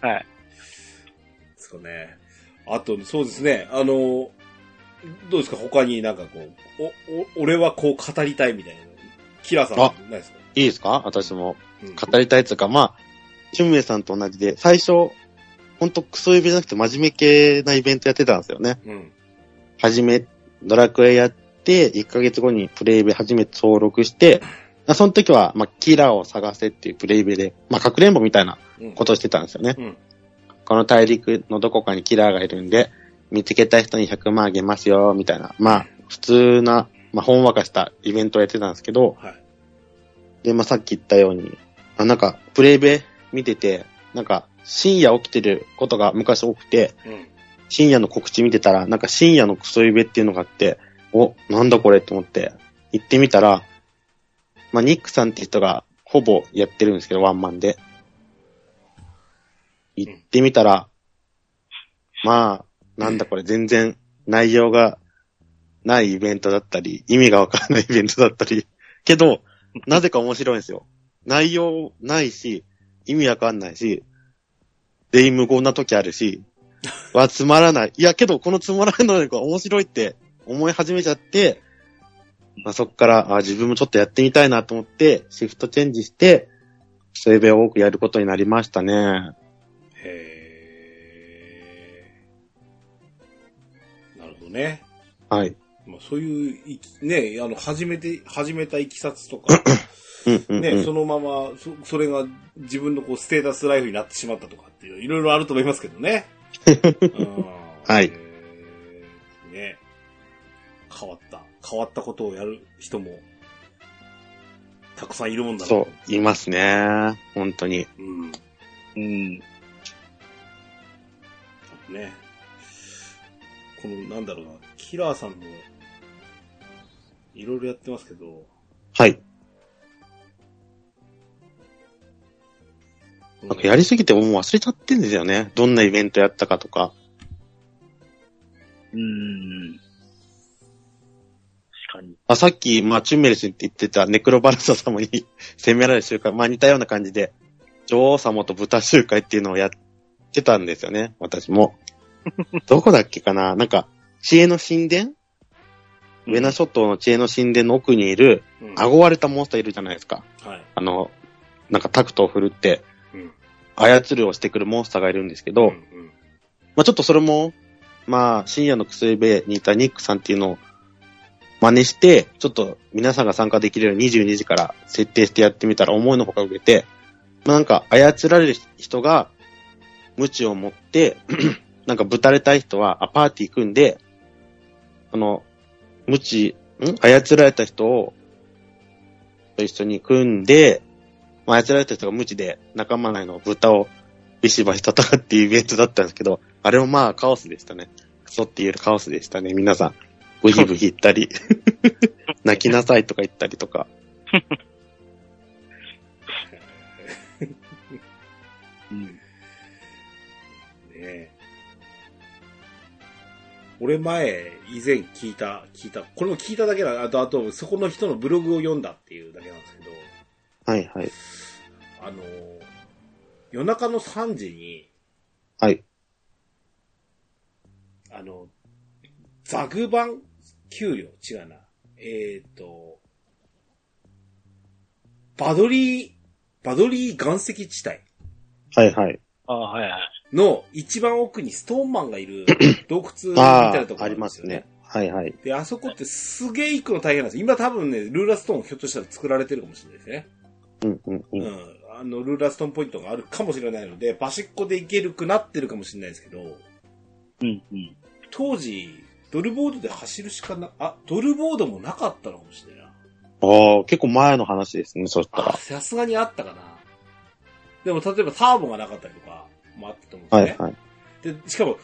はい。はい。そうね。あと、そうですね。あの、どうですか？他になんかこう、お、お、俺はこう語りたいみたいな。キラーさん、あないですか？いいですか？私もうん語りたいというか、まあ、チュンメイさんと同じで、最初、ほんとクソイベじゃなくて真面目系なイベントやってたんですよね。うん。はじめ、ドラクエやって、1ヶ月後にプレイベ初めて登録して、あその時は、まあ、キラーを探せっていうプレイベで、まあ、かくれんぼみたいなうん。ことをしてたんですよね。うんこの大陸のどこかにキラーがいるんで、見つけた人に100万あげますよ、みたいな。まあ、普通な、まあ、ほんわかしたイベントをやってたんですけど、はい。で、まあ、さっき言ったように、あなんか、プレイベ見てて、なんか、深夜起きてることが昔多くて、うん。深夜の告知見てたら、なんか深夜のクソイベっていうのがあって、お、なんだこれって思って、行ってみたら、まあ、ニックさんって人がほぼやってるんですけど、ワンマンで。行ってみたら、まあ、なんだこれ、全然内容がないイベントだったり、意味がわからない イベントだったり、けど、なぜか面白いんですよ。内容ないし、意味わかんないし、全員無言な時あるし、はつまらない。いや、けど、このつまらないのが面白いって思い始めちゃって、まあ、そっからあ、自分もちょっとやってみたいなと思って、シフトチェンジして、それで多くやることになりましたね。へー。なるほどね。はい。まあ、そういういき、ね、あの、始めて、始めたいきさつとか。ね、そのまま、そ、それが自分のこう、ステータスライフになってしまったとかっていう、いろいろあると思いますけどね。うんはいへーね。変わった。変わったことをやる人も、たくさんいるもんだなそう、いますね。本当に。うん。うん。ね。この、なんだろうな、キラーさんも、いろいろやってますけど、はい。なんかやりすぎてもう忘れちゃってんですよね。どんなイベントやったかとか。うん。確かに。あさっき、まあ、チュンメルスって言ってたネクロバルサ様に 責められる集会、まあ似たような感じで、女王様と豚集会っていうのをやってたんですよね、私も。どこだっけかななんか、知恵の神殿、ウェナ諸島の知恵の神殿の奥にいる、うん、顎割れたモンスターいるじゃないですか。はい。あの、なんかタクトを振るってうん、操るをしてくるモンスターがいるんですけど、うんうんまあちょっとそれも、まあ深夜の薬ベにいたニックさんっていうのを真似して、ちょっと皆さんが参加できるように22時から設定してやってみたら思いのほか受けて、まあなんか操られる人が無知を持って、なんかぶたれたい人はあパーティー組んで、あの、無知、ん？操られた人をと一緒に組んで、まあ操られた人が無知で仲間内の豚をビシバシ戦うっていうイベントだったんですけど、あれもまあカオスでしたね。クソって言えるカオスでしたね。皆さん、ブヒブヒ言ったり、泣きなさいとか言ったりとか。俺前、以前聞いた、聞いた、これも聞いただけだ、あと、あと、そこの人のブログを読んだっていうだけなんですけど、はいはい。あの、夜中の3時に、はい。あの、ザグバン丘陵？違うな。えっ、と、バドリー、バドリー岩石地帯はいはい。ああ、はいはい。の一番奥にストーンマンがいる 洞窟みたあいなとこあ、あろねりますすね。。はいはい。で、あそこってすげえ行くの大変なんですよ。今多分ね、ルーラストーンひょっとしたら作られてるかもしれないですね。うんうんう。うんん。あの、ルーラストーンポイントがあるかもしれないので、バシッコで行けるくなってるかもしれないですけど、うんうん。当時、ドルボードで走るしかな、あ、ドルボードもなかったのかもしれないな。ああ、結構前の話ですね、そしたあ、ら。さすがにあったかな。でも、例えばターボがなかったりとかもあったと思うんですよね。はいはい。で、しかも、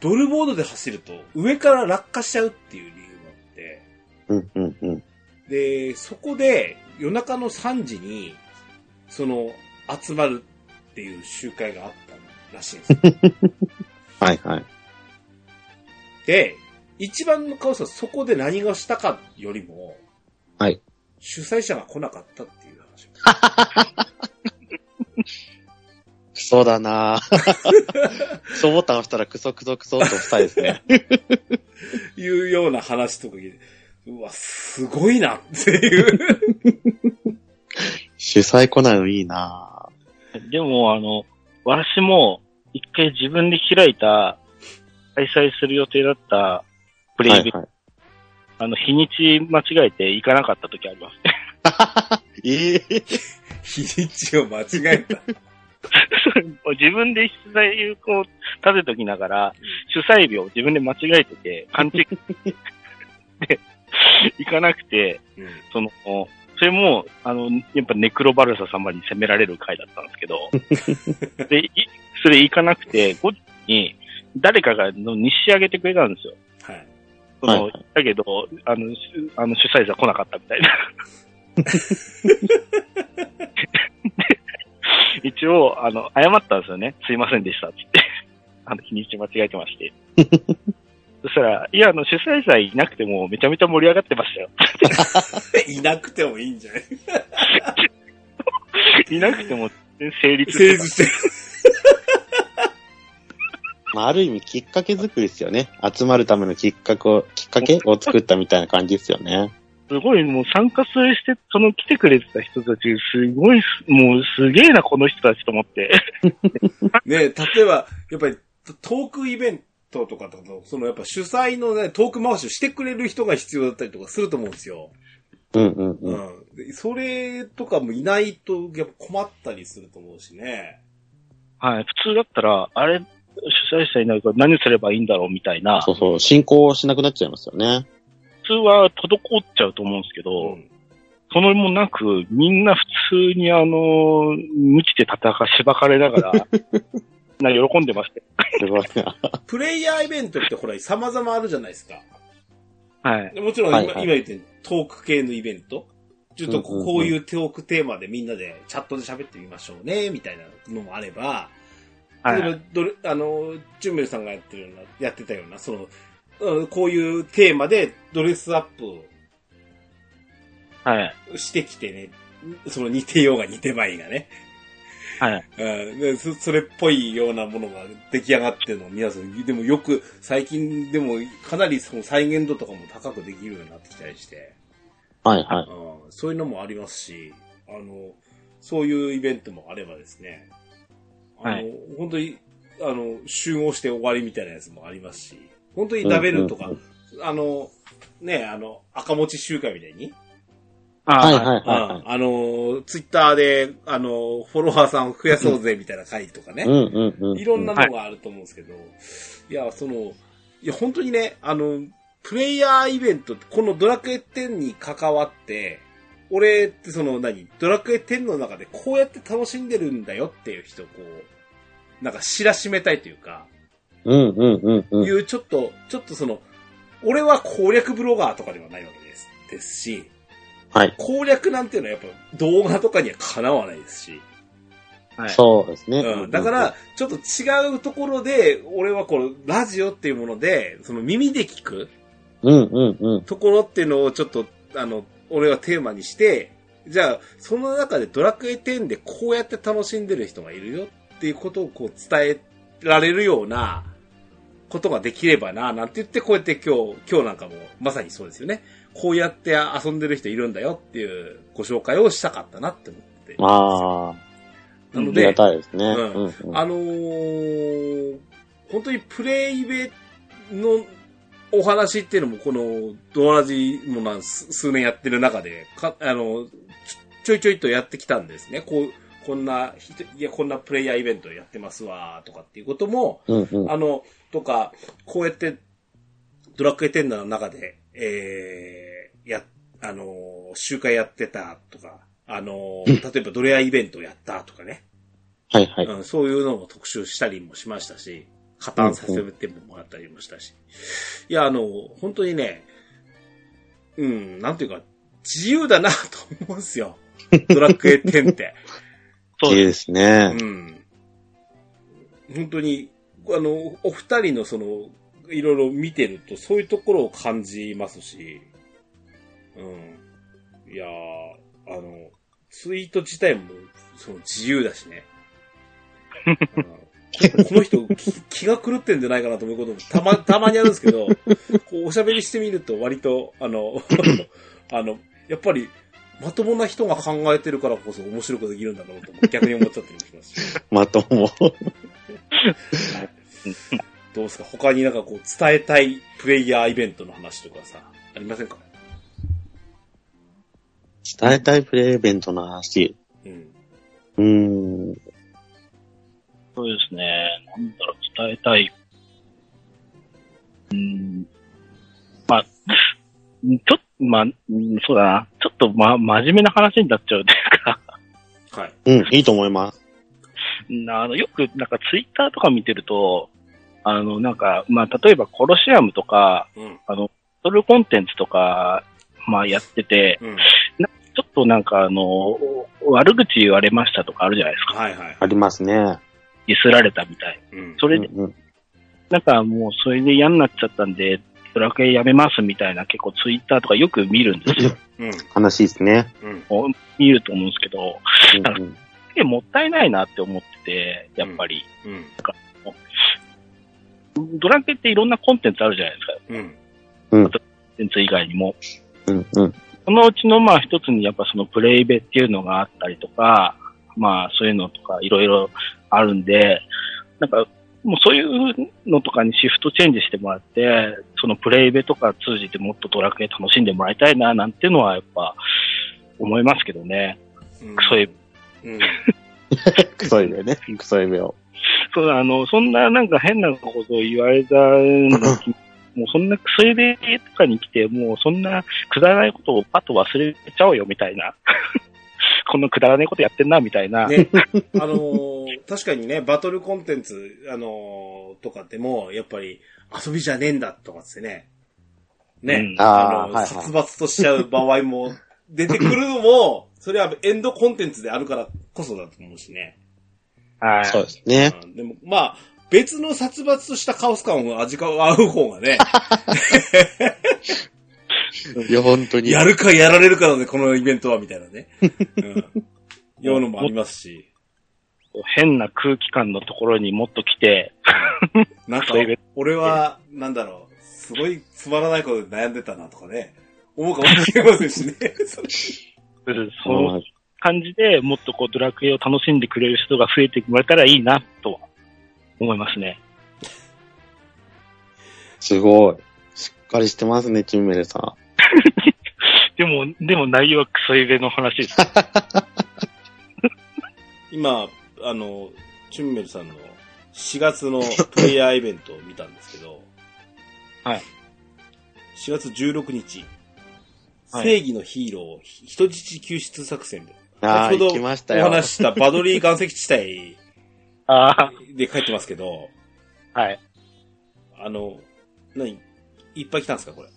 ドルボードで走ると、上から落下しちゃうっていう理由があって、うんうんうん。で、そこで夜中の3時に、その、集まるっていう集会があったらしいんですよ。はいはい。で、一番のカオスはそこで何がしたかよりも、はい。主催者が来なかったっていう話。クソだなぁクソボタン押したらクソクソクソと押したいですね。いうような話とか聞いて、うわ、すごいなっていう。主催来ないのいいなぁでも、あの、私も、一回自分で開いた、開催する予定だったプレイベ、はいはい。あの、日にち間違えて行かなかった時ありますね。ええ 日にちを間違えた。自分で主催をこう、立てときながら、主催日を自分で間違えてて、勘違いで、行かなくて、うんその、それも、あの、やっぱネクロバルサ様に責められる回だったんですけど、で、いそれ行かなくて、後日に、誰かがのに仕上げてくれたんですよ。はい。その、はいはいだけど、あの、しあの主催者来なかったみたいな。で 一応、あの、謝ったんですよね。すいませんでした、つって。あの、日にち間違えてまして。そしたら、いや、あの、主催者いなくてもめちゃめちゃ盛り上がってましたよ。いなくてもいいんじゃない？いなくても成立成立してる。まあ、ある意味きっかけ作りですよね。集まるためのきっかけを、きっかけを作ったみたいな感じですよね。すごい、もう参加して、その来てくれてた人たち、すごい、もうすげえな、この人たちと思って。ね例えば、やっぱりトークイベントとかだと、そのやっぱ主催のね、トーク回しをしてくれる人が必要だったりとかすると思うんですよ。うんうんううん。ん。でそれとかもいないと、やっぱ困ったりすると思うしね。はい。普通だったら、あれ、主催者いないから何すればいいんだろうみたいな、そうそう、進行しなくなっちゃいますよね。普通は滞っちゃうと思うんですけど、うん。そのもなく、みんな普通にあの、無知で戦か、しばかれながら、な喜んでました。プレイヤーイベントってほら、様々あるじゃないですか。はい。でもちろん今、はいはい今言ってるトーク系のイベント。ちょっとこういうトークテーマでみんなでチャットで喋ってみましょうね、みたいなのもあれば、はい。例えばどれ、あの、ジュンメルさんがやってるような、やってたような、その、うんこういうテーマでドレスアップはい。してきてね、その似てようが似てまいがね、はい。うんでそ、それっぽいようなものが出来上がってるのを皆さん、でもよく、最近でもかなりその再現度とかも高くできるようになってきたりして、はいはい。うんそういうのもありますし、あの、そういうイベントもあればですね、あの、はい本当に、あの、集合して終わりみたいなやつもありますし、本当にラベルとか、あの、ね、あの、赤持ち集会みたいに、あはいはいうん。はあの、ツイッターで、あの、フォロワーさんを増やそうぜみたいな会とかね、い。うんうんうん。いろんなのがあると思うんですけど、い、や、その、いや、本当にね、あの、プレイヤーイベント、このドラクエ10に関わって、俺ってその何、ドラクエ10の中でこうやって楽しんでるんだよっていう人をこう、なんか知らしめたいというか、うんうんうんうん。いうちょっと、ちょっとその、俺は攻略ブロガーとかではないわけです。ですし、はい。攻略なんていうのはやっぱ動画とかにはかなわないですし、はい。そうですね。うん、だから、ちょっと違うところで、俺はこのラジオっていうもので、その耳で聞くうんうんうん。ところっていうのをちょっと、あの、俺はテーマにして、じゃあ、その中でドラクエ10でこうやって楽しんでる人がいるよっていうことをこう伝えられるようなことができればな、なんて言ってこうやって今日、今日なんかもまさにそうですよね。こうやって遊んでる人いるんだよっていうご紹介をしたかったなって思って。ああ。なのでありが、たいですね。ううんんうん。あのー本当にプレイベのお話っていうのも、このドアラジもなん数数年やってる中で、か、あの、ちょいちょいとやってきたんですね。こう、こんな人、いや、こんなプレイヤーイベントやってますわ、とかっていうことも、うんうん。あの、とか、こうやって、ドラクエ10の中で、えー、や、あのー、集会やってたとか、あのー、例えばドレアイベントやったとかね。はいはい。うん、そういうのを特集したりもしましたし、加担させてもらったりもしたし。いや、あの、本当にね、うん、なんていうか、自由だなと思うんですよ。ドラクエ10って。そうですねう。ん。本当に、あの、お二人のその、いろいろ見てると、そういうところを感じますし、うん。いやー、あの、ツイート自体も、その自由だしね。この人気、が狂ってんじゃないかなと思うこともたま、たまにあるんですけど、こう、おしゃべりしてみると割と、あの、あの、やっぱり、まともな人が考えてるからこそ面白くできるんだろうと逆に思っちゃったりもします。まとも。どうですか？他になんかこう伝えたいプレイヤーイベントの話とかさ、ありませんか？伝えたいプレイイベントの話？うん。うーん。そうですね。なんだろう、伝えたい。うん。まあ、ちょっと、まあ、うんそうだな。ちょっと、ま、真面目な話になっちゃうというか、はい。うん、いいと思います。うんあの、よく、なんかツイッターとか見てると、あの、なんか、まあ、例えばコロシアムとか、うん。あの、ソルコンテンツとか、まあ、やってて、うん。ちょっとなんか、あの、悪口言われましたとかあるじゃないですか。はいはい。ありますね。ディスられたみたい。うん。それで、うんうんなんかもう、それで嫌になっちゃったんで、ドラクエやめますみたいな結構ツイッターとかよく見るんですよ。うん。悲しいですね。うん。見ると思うんですけど、うんうんえもったいないなって思ってて、やっぱり。うん。ドラクエっていろんなコンテンツあるじゃないですか。うん。コンテンツ以外にも。うんうんそのうちのまあ一つにやっぱそのプレイベっていうのがあったりとか、まあそういうのとかいろいろあるんで、なんかもうそういうのとかにシフトチェンジしてもらって、そのプレイベとか通じてもっとドラクエ楽しんでもらいたいななんていうのはやっぱ思いますけどね。うん。クソエビ。うん。クソエビね。クソエビを。そう、あの、そんななんか変なことを言われたのにもうそんなクソエビとかに来て、もうそんなくだらないことをパッと忘れちゃおうよみたいな。このくだらないことやってんなみたいな。ね、あのー確かにね、バトルコンテンツ、あのーとかでも、やっぱり、遊びじゃねえんだとかってね、ね、うんあの、はいはい殺伐としちゃう場合も出てくるのも、それはエンドコンテンツであるからこそだと思うしね。はい。そうですね。うんでも、まあ、別の殺伐としたカオス感を味わう方がね、いや、本当に。やるかやられるかのね、このイベントは、みたいなね。うん。ようのもありますし。変な空気感のところにもっと来て、なんか俺は、なんだろう、すごいつまらないことで悩んでたなとかね、思うかもしれませんしね。そその感じでもっとこうドラクエを楽しんでくれる人が増えてもらえたらいいなとは思いますね。すごい。しっかりしてますね、チンメルさ でも、でも内容はクソイベの話です。今、あの、チュンメルさんの4月のプレイヤーイベントを見たんですけど、はい。4月16日、はい正義のヒーロー人質救出作戦で、ん。ああ、先ほど行きましたよ。お話ししたバドリー岩石地帯 ああ、で書いてますけど、はい。あの、何いっぱい来たんですか、これ？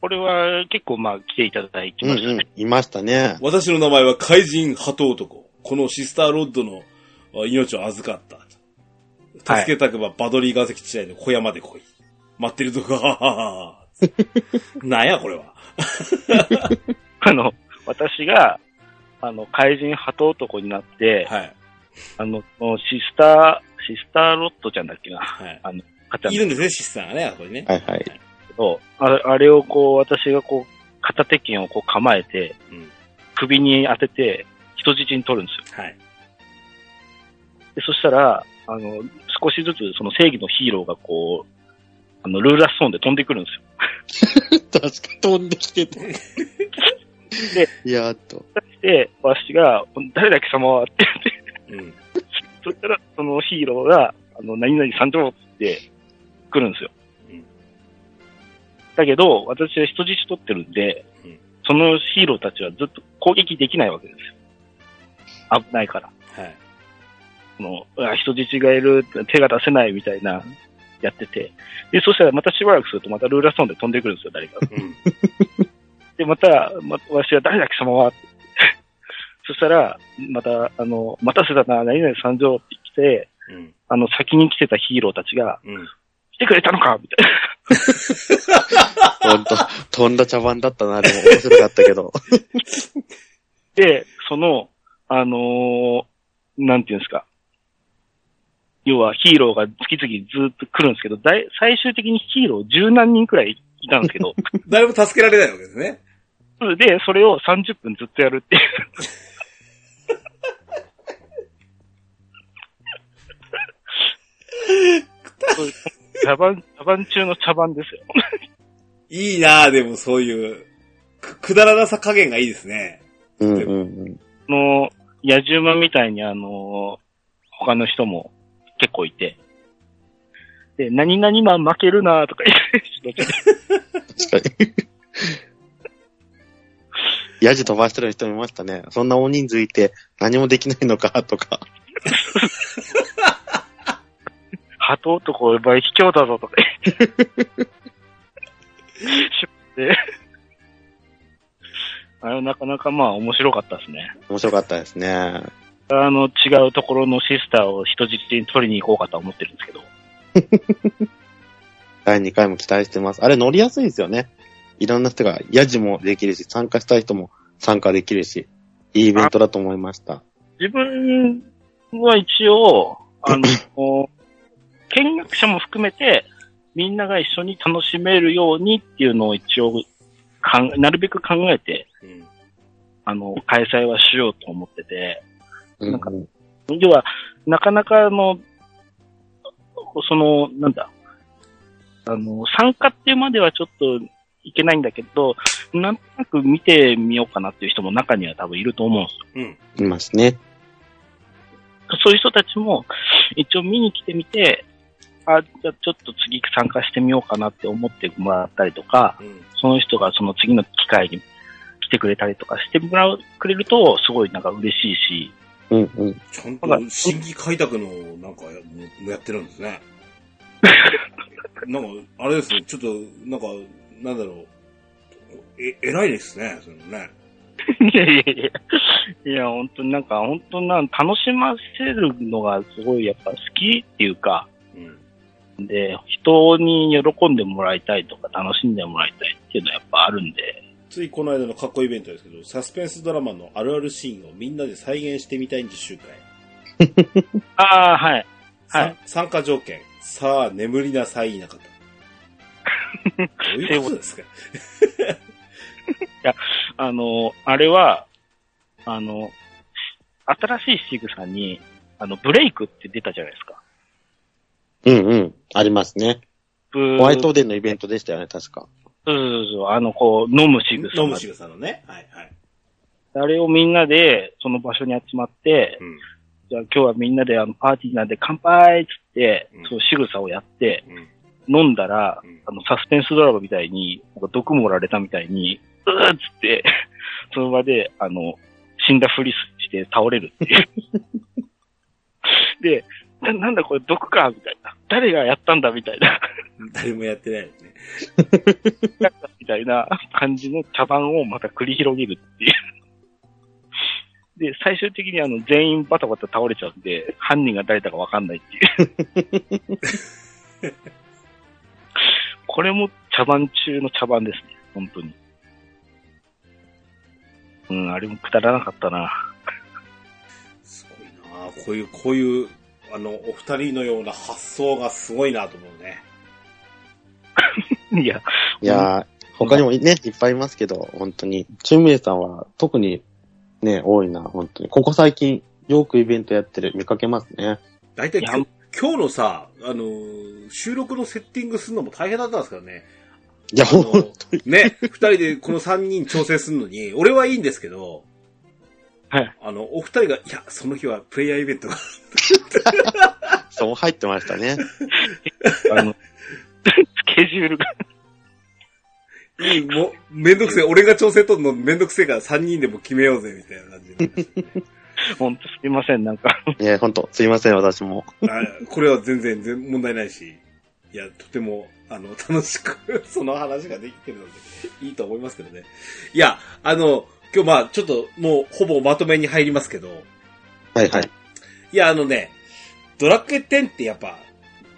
これは結構まあ来ていただいてうんましたね。うん。いましたね。私の名前は怪人鳩男。このシスターロッドのあ命を預かった。助けたくばバドリー岩石地帯の小屋まで来い。待ってるぞ、はははは。なんや、これは。あの、私が、あの、怪人鳩男になって、はい。あの、シスター、シスターロットちゃんだっけな。はい。あの、かちゃんいるんですね、シスターがね、あそこにね。はいはい。けど、あれあれをこう、私がこう、片手剣をこう構えて、うん。首に当てて、人質に取るんですよ。はい。で、そしたら、あの、少しずつその正義のヒーローがこう、あの、ルーラストーンで飛んでくるんですよ。確か飛んできて た。やっと。で、私が、誰だ貴様はって言って、うん。そしたら、そのヒーローが、あの、何々参上って来るんですよ。うんだけど、私は人質取ってるんで、うんそのヒーローたちはずっと攻撃できないわけですよ。危ないから。はい。その、人質がいる、手が出せないみたいな、やってて。で、そしたらまたしばらくするとまたルーラーストーンで飛んでくるんですよ、誰か。うん。で、また、ま、私は誰だ貴様はそしたら、また、あの、待たせたな、何々参上って来て、うん。あの、先に来てたヒーローたちが、うん。来てくれたのかみたいな。ほんと、飛んだ茶番だったな、でも面白かったけど。で、その、あのーなんていうんですか。要はヒーローが次々ずっと来るんですけど、だい最終的にヒーロー十何人くらいいたんですけど、だいぶ助けられないわけですね。で、それを30分ずっとやるっていう。そういう茶番、茶番中の茶番ですよ。いいなぁ、でもそういう、く、くだらなさ加減がいいですね。うんうんうん。あの、野獣馬みたいにあの、他の人も結構いて、で、何々マン負けるなとか言って、確かに。ヤジ飛ばしてる人いましたね。そんな大人数いて何もできないのかとか。鳩男お前卑怯だぞとか言って。で、あれなかなかまあ面白かったですね。面白かったですね。あの、違うところのシスターを人質に取りに行こうかとは思ってるんですけど。第2回も期待してます。あれ乗りやすいですよね。いろんな人が、ヤジもできるし、参加したい人も参加できるし、いいイベントだと思いました。自分は一応、あの、見学者も含めて、みんなが一緒に楽しめるようにっていうのを一応かん、なるべく考えて、うん。あの、開催はしようと思ってて、うんなんか要は、なかなかあの、その、なんだ、あの、参加っていうまではちょっといけないんだけど、なんとなく見てみようかなっていう人も中には多分いると思うんですよ。うん。いますね。そういう人たちも一応見に来てみて、あ、じゃあちょっと次参加してみようかなって思ってもらったりとか、うん。その人がその次の機会に来てくれたりとかしてもらう、くれると、すごいなんか嬉しいし、うんうん。ちゃんと審議開拓のなんかやもやってるんですね。なんか、あれですね、ちょっと、なんか、なんだろう。え、偉いですね、そのね。いやいやいや、いや、本当になんか、本当なん楽しませるのがすごいやっぱ好きっていうか、うん。で、人に喜んでもらいたいとか楽しんでもらいたいっていうのはやっぱあるんで、ついこの間のかっこいいイベントですけど、サスペンスドラマのあるあるシーンをみんなで再現してみたいんで集会。ああ、はい。はいさ参加条件。さあ、眠りなさい、いなかった。どういうことですか？あの、あれは、あの、新しい仕草に、あの、ブレイクって出たじゃないですか。うんうん。ありますね。ブホワイトデーのイベントでしたよね、確か。そうそうそう、あの、こう、飲む仕草。飲む仕草のね。はいはい。あれをみんなで、その場所に集まって、うん。じゃあ今日はみんなであのパーティーなんで乾杯っつってうん、そう仕草をやって、うん。飲んだら、うんあの、サスペンスドラマみたいに、なんか毒盛られたみたいに、うーっつって、その場で、あの、死んだふりして倒れるっていう。で、ななんだこれ毒かみたいな。誰がやったんだみたいな、誰もやってないですね。みたいな感じの茶番をまた繰り広げるっていう。で、最終的にあの、全員バタバタ倒れちゃうんで、犯人が誰だかわかんないっていう。これも茶番中の茶番ですね、本当に。うん、あれもくだらなかったな。すごいなあこういう、こういう、あの、お二人のような発想がすごいなと思うね。いや、いやー、他にもね、いっぱいいますけど、本当に。チュンメイさんは特にね、多いな、本当に。ここ最近、よくイベントやってる、見かけますね。大体今日今日のさ、あのー収録のセッティングするのも大変だったんですからね。いや、あのほんね、二人でこの三人調整するのに、俺はいいんですけど、はい。あの、お二人が、いや、その日はプレイヤーイベントが、そう入ってましたね。あの、スケジュールが、いい、もう、めんどくせえ、俺が調整取るのめんどくせえから三人でも決めようぜ、みたいな感じになりましたね本当すいません、なんか、いや、本当すいません、私も。あこれは全然全問題ないし、いや、とても、あの、楽しく、その話ができてるので、いいと思いますけどね。いや、あの、今日まあ、ちょっと、もう、ほぼまとめに入りますけど、はいはい。いや、あのね、ドラクエ10ってやっぱ、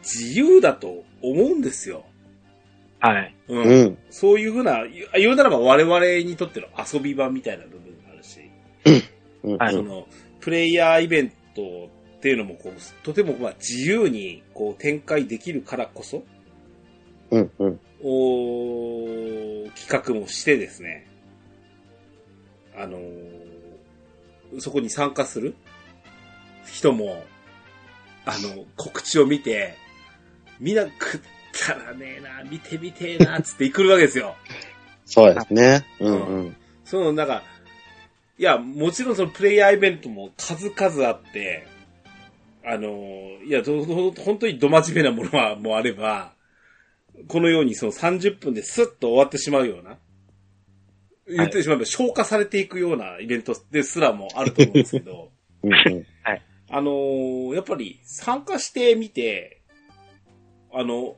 自由だと思うんですよ。はい。うん。うん。そういうふうな、言言うならば我々にとっての遊び場みたいな部分があるし、うん。はいうんその、プレイヤーイベントっていうのもこう、とてもまあ自由にこう展開できるからこそ、うん。うん。お企画もしてですね、あのーそこに参加する人も、あの、告知を見て、みんな食ったらねえな、見てみてえな、つって来るわけですよ。そうですね。うんうん。その、なんか、いや、もちろんそのプレイヤーイベントも数々あって、あのーいや、どど本当にど真面目なものはもうあれば、このようにその30分でスッと終わってしまうような、言ってしまえば消化されていくようなイベントですらもあると思うんですけど、うんうん。あのーやっぱり参加してみて、あの、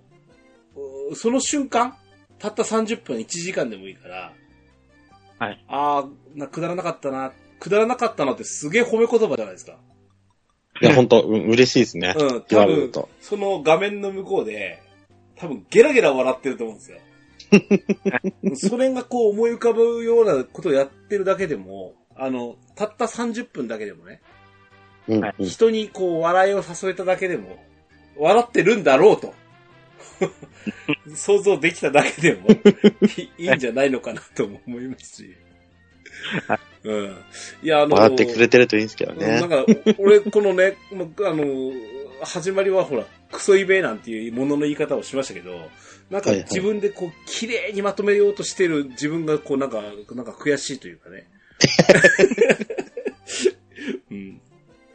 うその瞬間、たった30分、1時間でもいいから、はい。ああ、な、くだらなかったな、くだらなかったなってすげえ褒め言葉じゃないですか。いや、本当うん嬉しいですね。うん、言多分。その画面の向こうで、多分ゲラゲラ笑ってると思うんですよ。それがこう思い浮かぶようなことをやってるだけでも、あの、たった30分だけでもね、うん、はいうん。人にこう笑いを誘えただけでも、笑ってるんだろうと。想像できただけでもい いいんじゃないのかなとも思いますし。うん。いや、あの、笑ってくれてるといいんですけどねなん。か、俺、このね、あの、始まりはほら、クソイベなんていうものの言い方をしましたけど、なんか自分でこう、綺麗にまとめようとしてる自分がこう、なんか、なんか悔しいというかね。うん。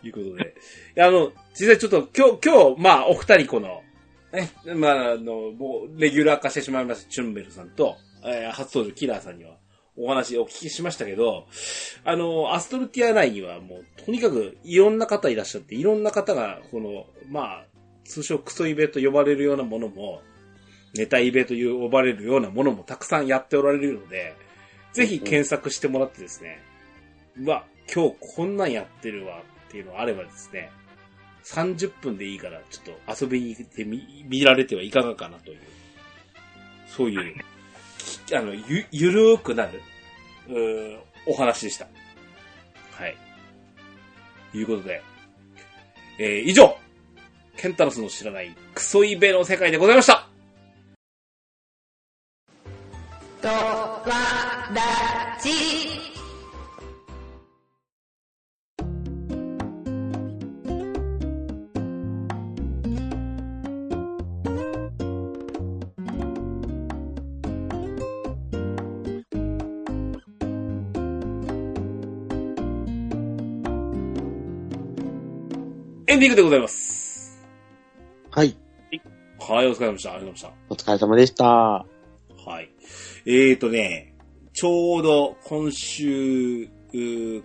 いうことで。いや、あの、実際ちょっと今日、今日、まあ、お二人この、ね、まあ、あの、もう、レギュラー化してしまいました、チュンベルさんと、えー初登場、キラーさんには、お話お聞きしましたけど、あの、アストルティア内にはもう、とにかくいろんな方いらっしゃって、いろんな方が、この、まあ、通称クソイベと呼ばれるようなものも、ネタイベという呼ばれるようなものもたくさんやっておられるので、ぜひ検索してもらってですね、うわ、今日こんなんやってるわっていうのがあればですね、30分でいいからちょっと遊びに行ってみ、見られてはいかがかなという、そういう、あの、ゆ、ゆるーくなる、うーお話でした。はい。いうことで、えー、以上、ケンタロスの知らないクソイベの世界でございましたとわらじ。エンディングでございます。はい。はい、お疲れ様でした。ありがとうございまお疲れ様でした。した。はい。えーとね、ちょうど今週、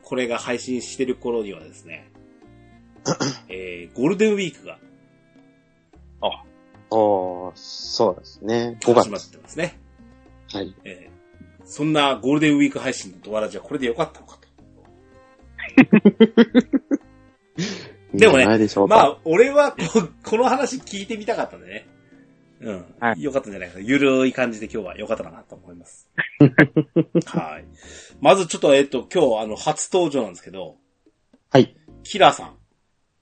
これが配信してる頃にはですね、えー、ゴールデンウィークがおー、そうですね。5月始まってますね。はい。えーそんなゴールデンウィーク配信のドアラジはこれでよかったのかと。でもね。まあ、俺はこ、この話聞いてみたかったんでね。うん。はいよかったんじゃないかな。ゆるい感じで今日はよかったかなと思います。はい。まずちょっと、えっと、今日、あの、初登場なんですけど、はい。キラーさん、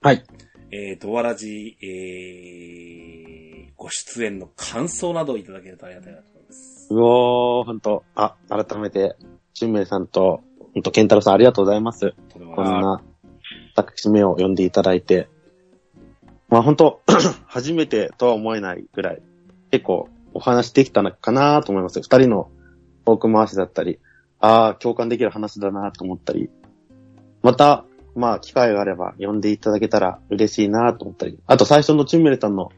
はい。えー、ドアラジ、えー、ご出演の感想などをいただけるとありがたいなと思います。うおー、ほんと。あ、改めて、チュンメイさんと、ほんと、ケンタロウさんありがとうございます。こんな、私めを呼んでいただいて。まあ本当 初めてとは思えないぐらい、結構お話できたのかなと思います。二人のトーク回しだったり、ああ、共感できる話だなと思ったり、また、まあ機会があれば呼んでいただけたら嬉しいなと思ったり、あと最初のチュンメルさんの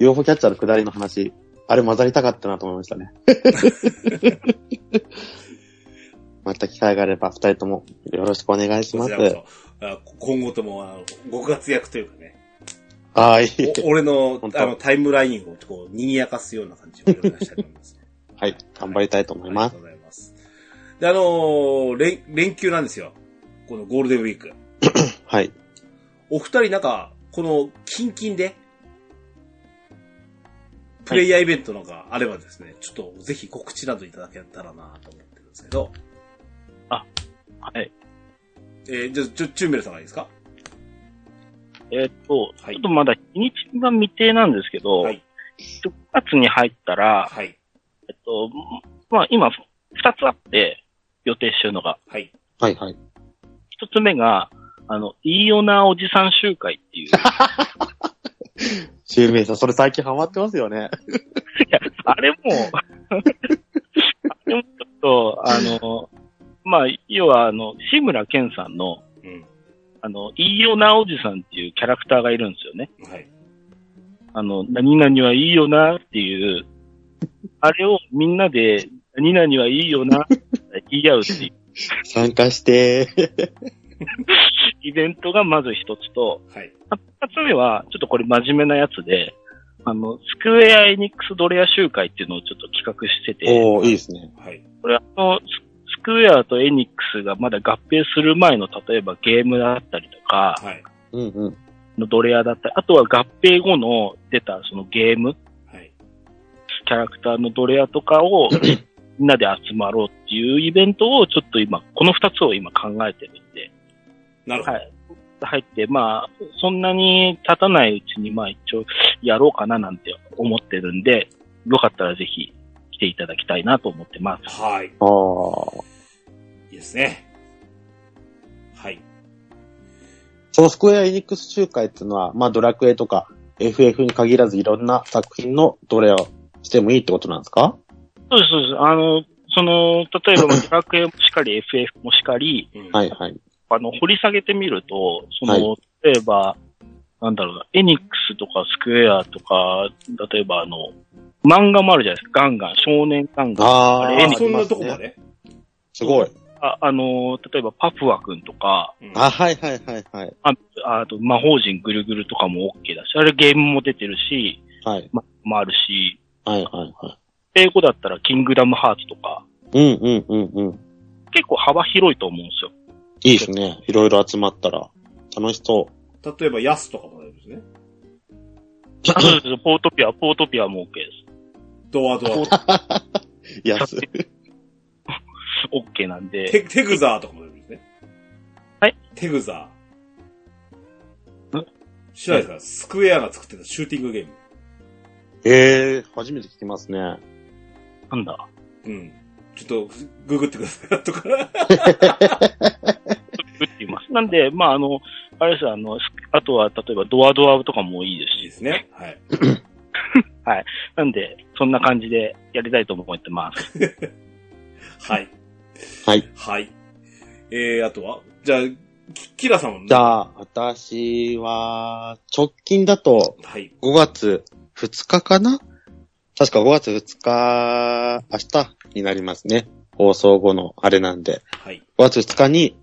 UFO キャッチャーの下りの話、あれ混ざりたかったなと思いましたね。また機会があれば二人ともよろしくお願いします今後とも、ご活躍というかね、はい。お俺のあのタイムラインをこう、賑やかすような感じをお願いしたいと思います。はい。頑張りたいと思いますありがと。うございます。で、あのー連、連休なんですよ。このゴールデンウィーク。はい。お二人なんか、この、キンキンで、プレイヤーイベントなんかあればですね、ちょっとぜひ告知などいただけたらなと思ってるんですけど、はい。えー、じゃあ、ちょ、チュンベルさんがいいですか？えーっと、はいちょっとまだ日にちが未定なんですけど、はい。9月に入ったら、はい。えっと、まあ今、二つあって、予定してるのが。はい。はいはい。一つ目が、あの、いいよなおじさん集会っていう。シュウメイさん、それ最近ハマってますよね。いや、あれも、あれもちょっと、あの、まあ、要は、あの、志村けんさんの、うん。あの、いいよなおじさんっキャラクターがいるんですよね。はい。あの、何々はいいよなっていう、あれをみんなで、何々はいいよなって言い合うっていう 参加して。イベントがまず一つと、はい。二つ目は、ちょっとこれ真面目なやつで、あの、スクエアエニックスドレア集会っていうのをちょっと企画してて、おー、いいですね。はい。これあの、ススクエアとエニックスがまだ合併する前の、例えばゲームだったりとか、はい。うんうん。のドレアだったり、あとは合併後の出たそのゲーム、はい。キャラクターのドレアとかを みんなで集まろうっていうイベントをちょっと今、この二つを今考えてるんで、なるほど。はい。入って、まあ、そんなに経たないうちに、まあ一応やろうかななんて思ってるんで、よかったらぜひ来ていただきたいなと思ってます。はい。ああ。いいですね。はい。そのスクエアエニックス集会っていうのは、まあドラクエとか FF に限らずいろんな作品のどれをしてもいいってことなんですか？そうです、そうです。あの、その、例えば、ドラクエもしかり、FF もしかり、うんはいはい。あの、掘り下げてみると、その、例えば、なんだろうな、エニックスとかスクエアとか、例えばあの、漫画もあるじゃないですか。ガンガン、少年ガンガン。ああそんなとこまで？すごい。ああの、例えばパプワ君とか、うんあ、はいはいはいはい。ああと魔法陣ぐるぐるとかも OK だし、あれゲームも出てるし、はい。ま、もあるし、はいはいはい。英語だったらキングダムハーツとか、うんうんうんうん。結構幅広いと思うんですよ。いいですね。いろいろ集まったら。楽しそ例えば、ヤスとかもあるんですね。そうですポートピア、ポートピアも OK です。ドアドア。う。安。OK なんで、テテグザーとかもあるんですね。はい。テグザーん。知らないですか？スクエアが作ってたシューティングゲーム。ええー、初めて聞きますね。なんだ？うん。ちょっと、ググってください。後かっています。なんで、まあ、あの、あれですあの、あとは、例えばドアドアとかもいいですし、いいですね。はい。なんで、そんな感じでやりたいと思ってます。はい。はい。はい。えー、あとは？じゃあ、キキラさんは？じゃあ、私は、直近だとはい。5月2日かな？確か5月2日、明日になりますね。放送後のあれなんで。はい。5月2日に、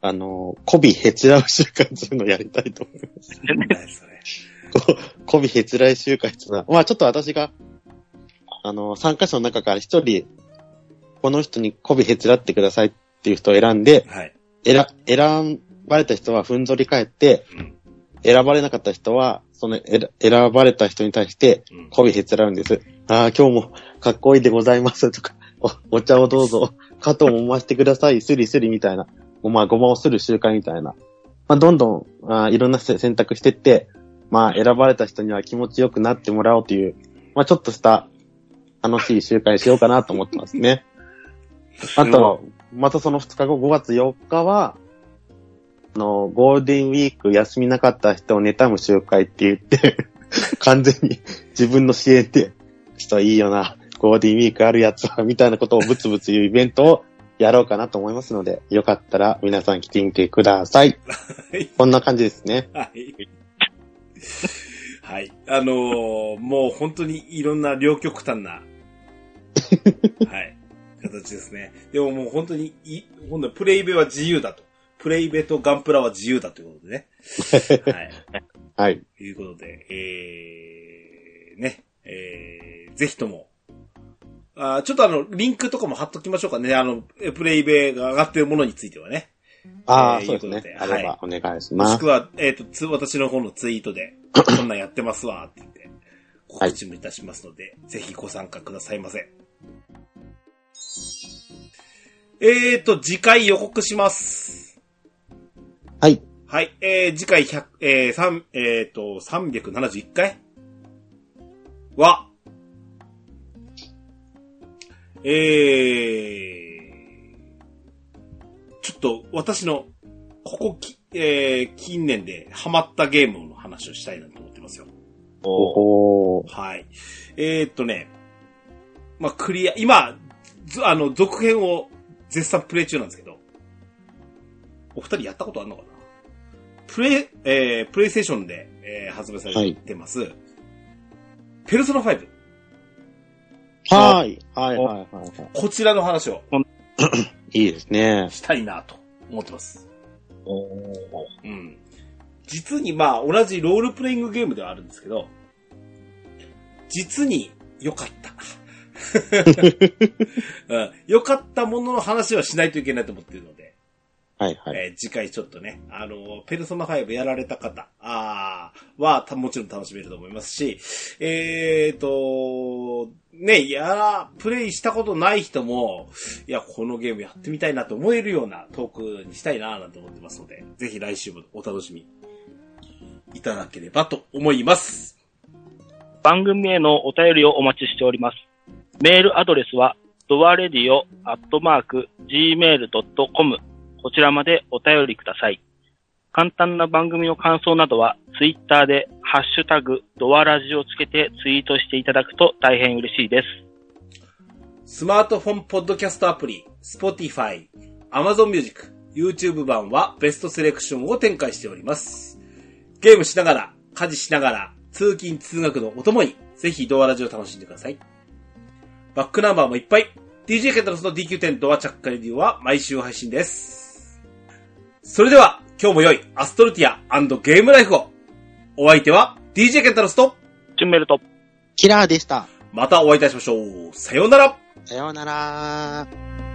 あの、コビヘチラウ集会っていうのをやりたいと思います。何それ。コビヘチラウ集会っていうのは、まあちょっと私が、あの、参加者の中から一人、この人にコビヘチラってくださいっていう人を選んで、はい。選、選ばれた人はふんぞり返って、うん。選ばれなかった人は、その選選ばれた人に対して、うん。媚びへつらうんです。ああ、今日もかっこいいでございますとか、おお茶をどうぞ、加藤も回してください、スリスリみたいな、ごま、ごまをする習慣みたいな。まあ、どんどん、あーいろんなせ選択してって、まあ、選ばれた人には気持ちよくなってもらおうという、まあ、ちょっとした楽しい習慣にしようかなと思ってますね。あと、またその2日後、5月4日は、あの、ゴールデンウィーク休みなかった人を妬む集会って言って、完全に自分の支援で、ちょっといいよな、ゴールデンウィークあるやつは、みたいなことをブツブツ言うイベントをやろうかなと思いますので、よかったら皆さん来てみてください。はい。こんな感じですね。はい。はい。あのーもう本当にいろんな両極端な、はい。形ですね。でももう本当にい、今度プレイベは自由だと。プレイベとガンプラは自由だということでね。はい。はい。ということで、えー、ね、えー、ぜひとも、あーちょっとあの、リンクとかも貼っときましょうかね。あの、えプレイベが上がってるものについてはね。ああ、えーそうですねいうこと。であればお願いしもます。しくは、えっ、と、つ、私の方のツイートで、こんなんやってますわ、って言って、告知もいたしますので、ぜひご参加くださいませ。えーと、次回予告します。はい。はい、えー、次回100、えー、3、えーと、371回は、えー、ちょっと私の、ここき、えー、近年でハマったゲームの話をしたいなと思ってますよ。おー。はい。えー、っとね、まあ、クリア、今、ずあの、続編を絶賛プレイ中なんですけど、お二人やったことあるのかな？プレイ、えー、プレイステーションで、えー、発売されてます、ペルソナ5。はい。はい、はい、はい。はこちらの話をい。いいですね。したいなと思ってます。おーうん。実にまあ、同じロールプレイングゲームではあるんですけど、実に良かった。うん良かったものの話はしないといけないと思ってるので、はいはい。えー次回ちょっとね、あの、ペルソナ5やられた方、あーは、たもちろん楽しめると思いますし、えーと、ね、やら、プレイしたことない人も、いや、このゲームやってみたいなと思えるようなトークにしたいななんて思ってますので、ぜひ来週もお楽しみいただければと思います。番組へのお便りをお待ちしております。メールアドレスは、ドアレディオアットマーク gmail.com こちらまでお便りください。簡単な番組の感想などは、ツイッターで、ハッシュタグ、ドアラジをつけてツイートしていただくと大変嬉しいです。スマートフォンポッドキャストアプリ、Spotify、Amazon Music、YouTube 版はベストセレクションを展開しております。ゲームしながら、家事しながら、通勤通学のお供に、ぜひドアラジを楽しんでください。バックナンバーもいっぱい。DJ ケンタロスの DQ10 ドアチャッカレディオは毎週配信です。それでは、今日も良いアストルティアゲームライフを。お相手は DJ ケンタロスと、チュンメルと、キラーでした。またお会いいたしましょう。さようなら。さようなら。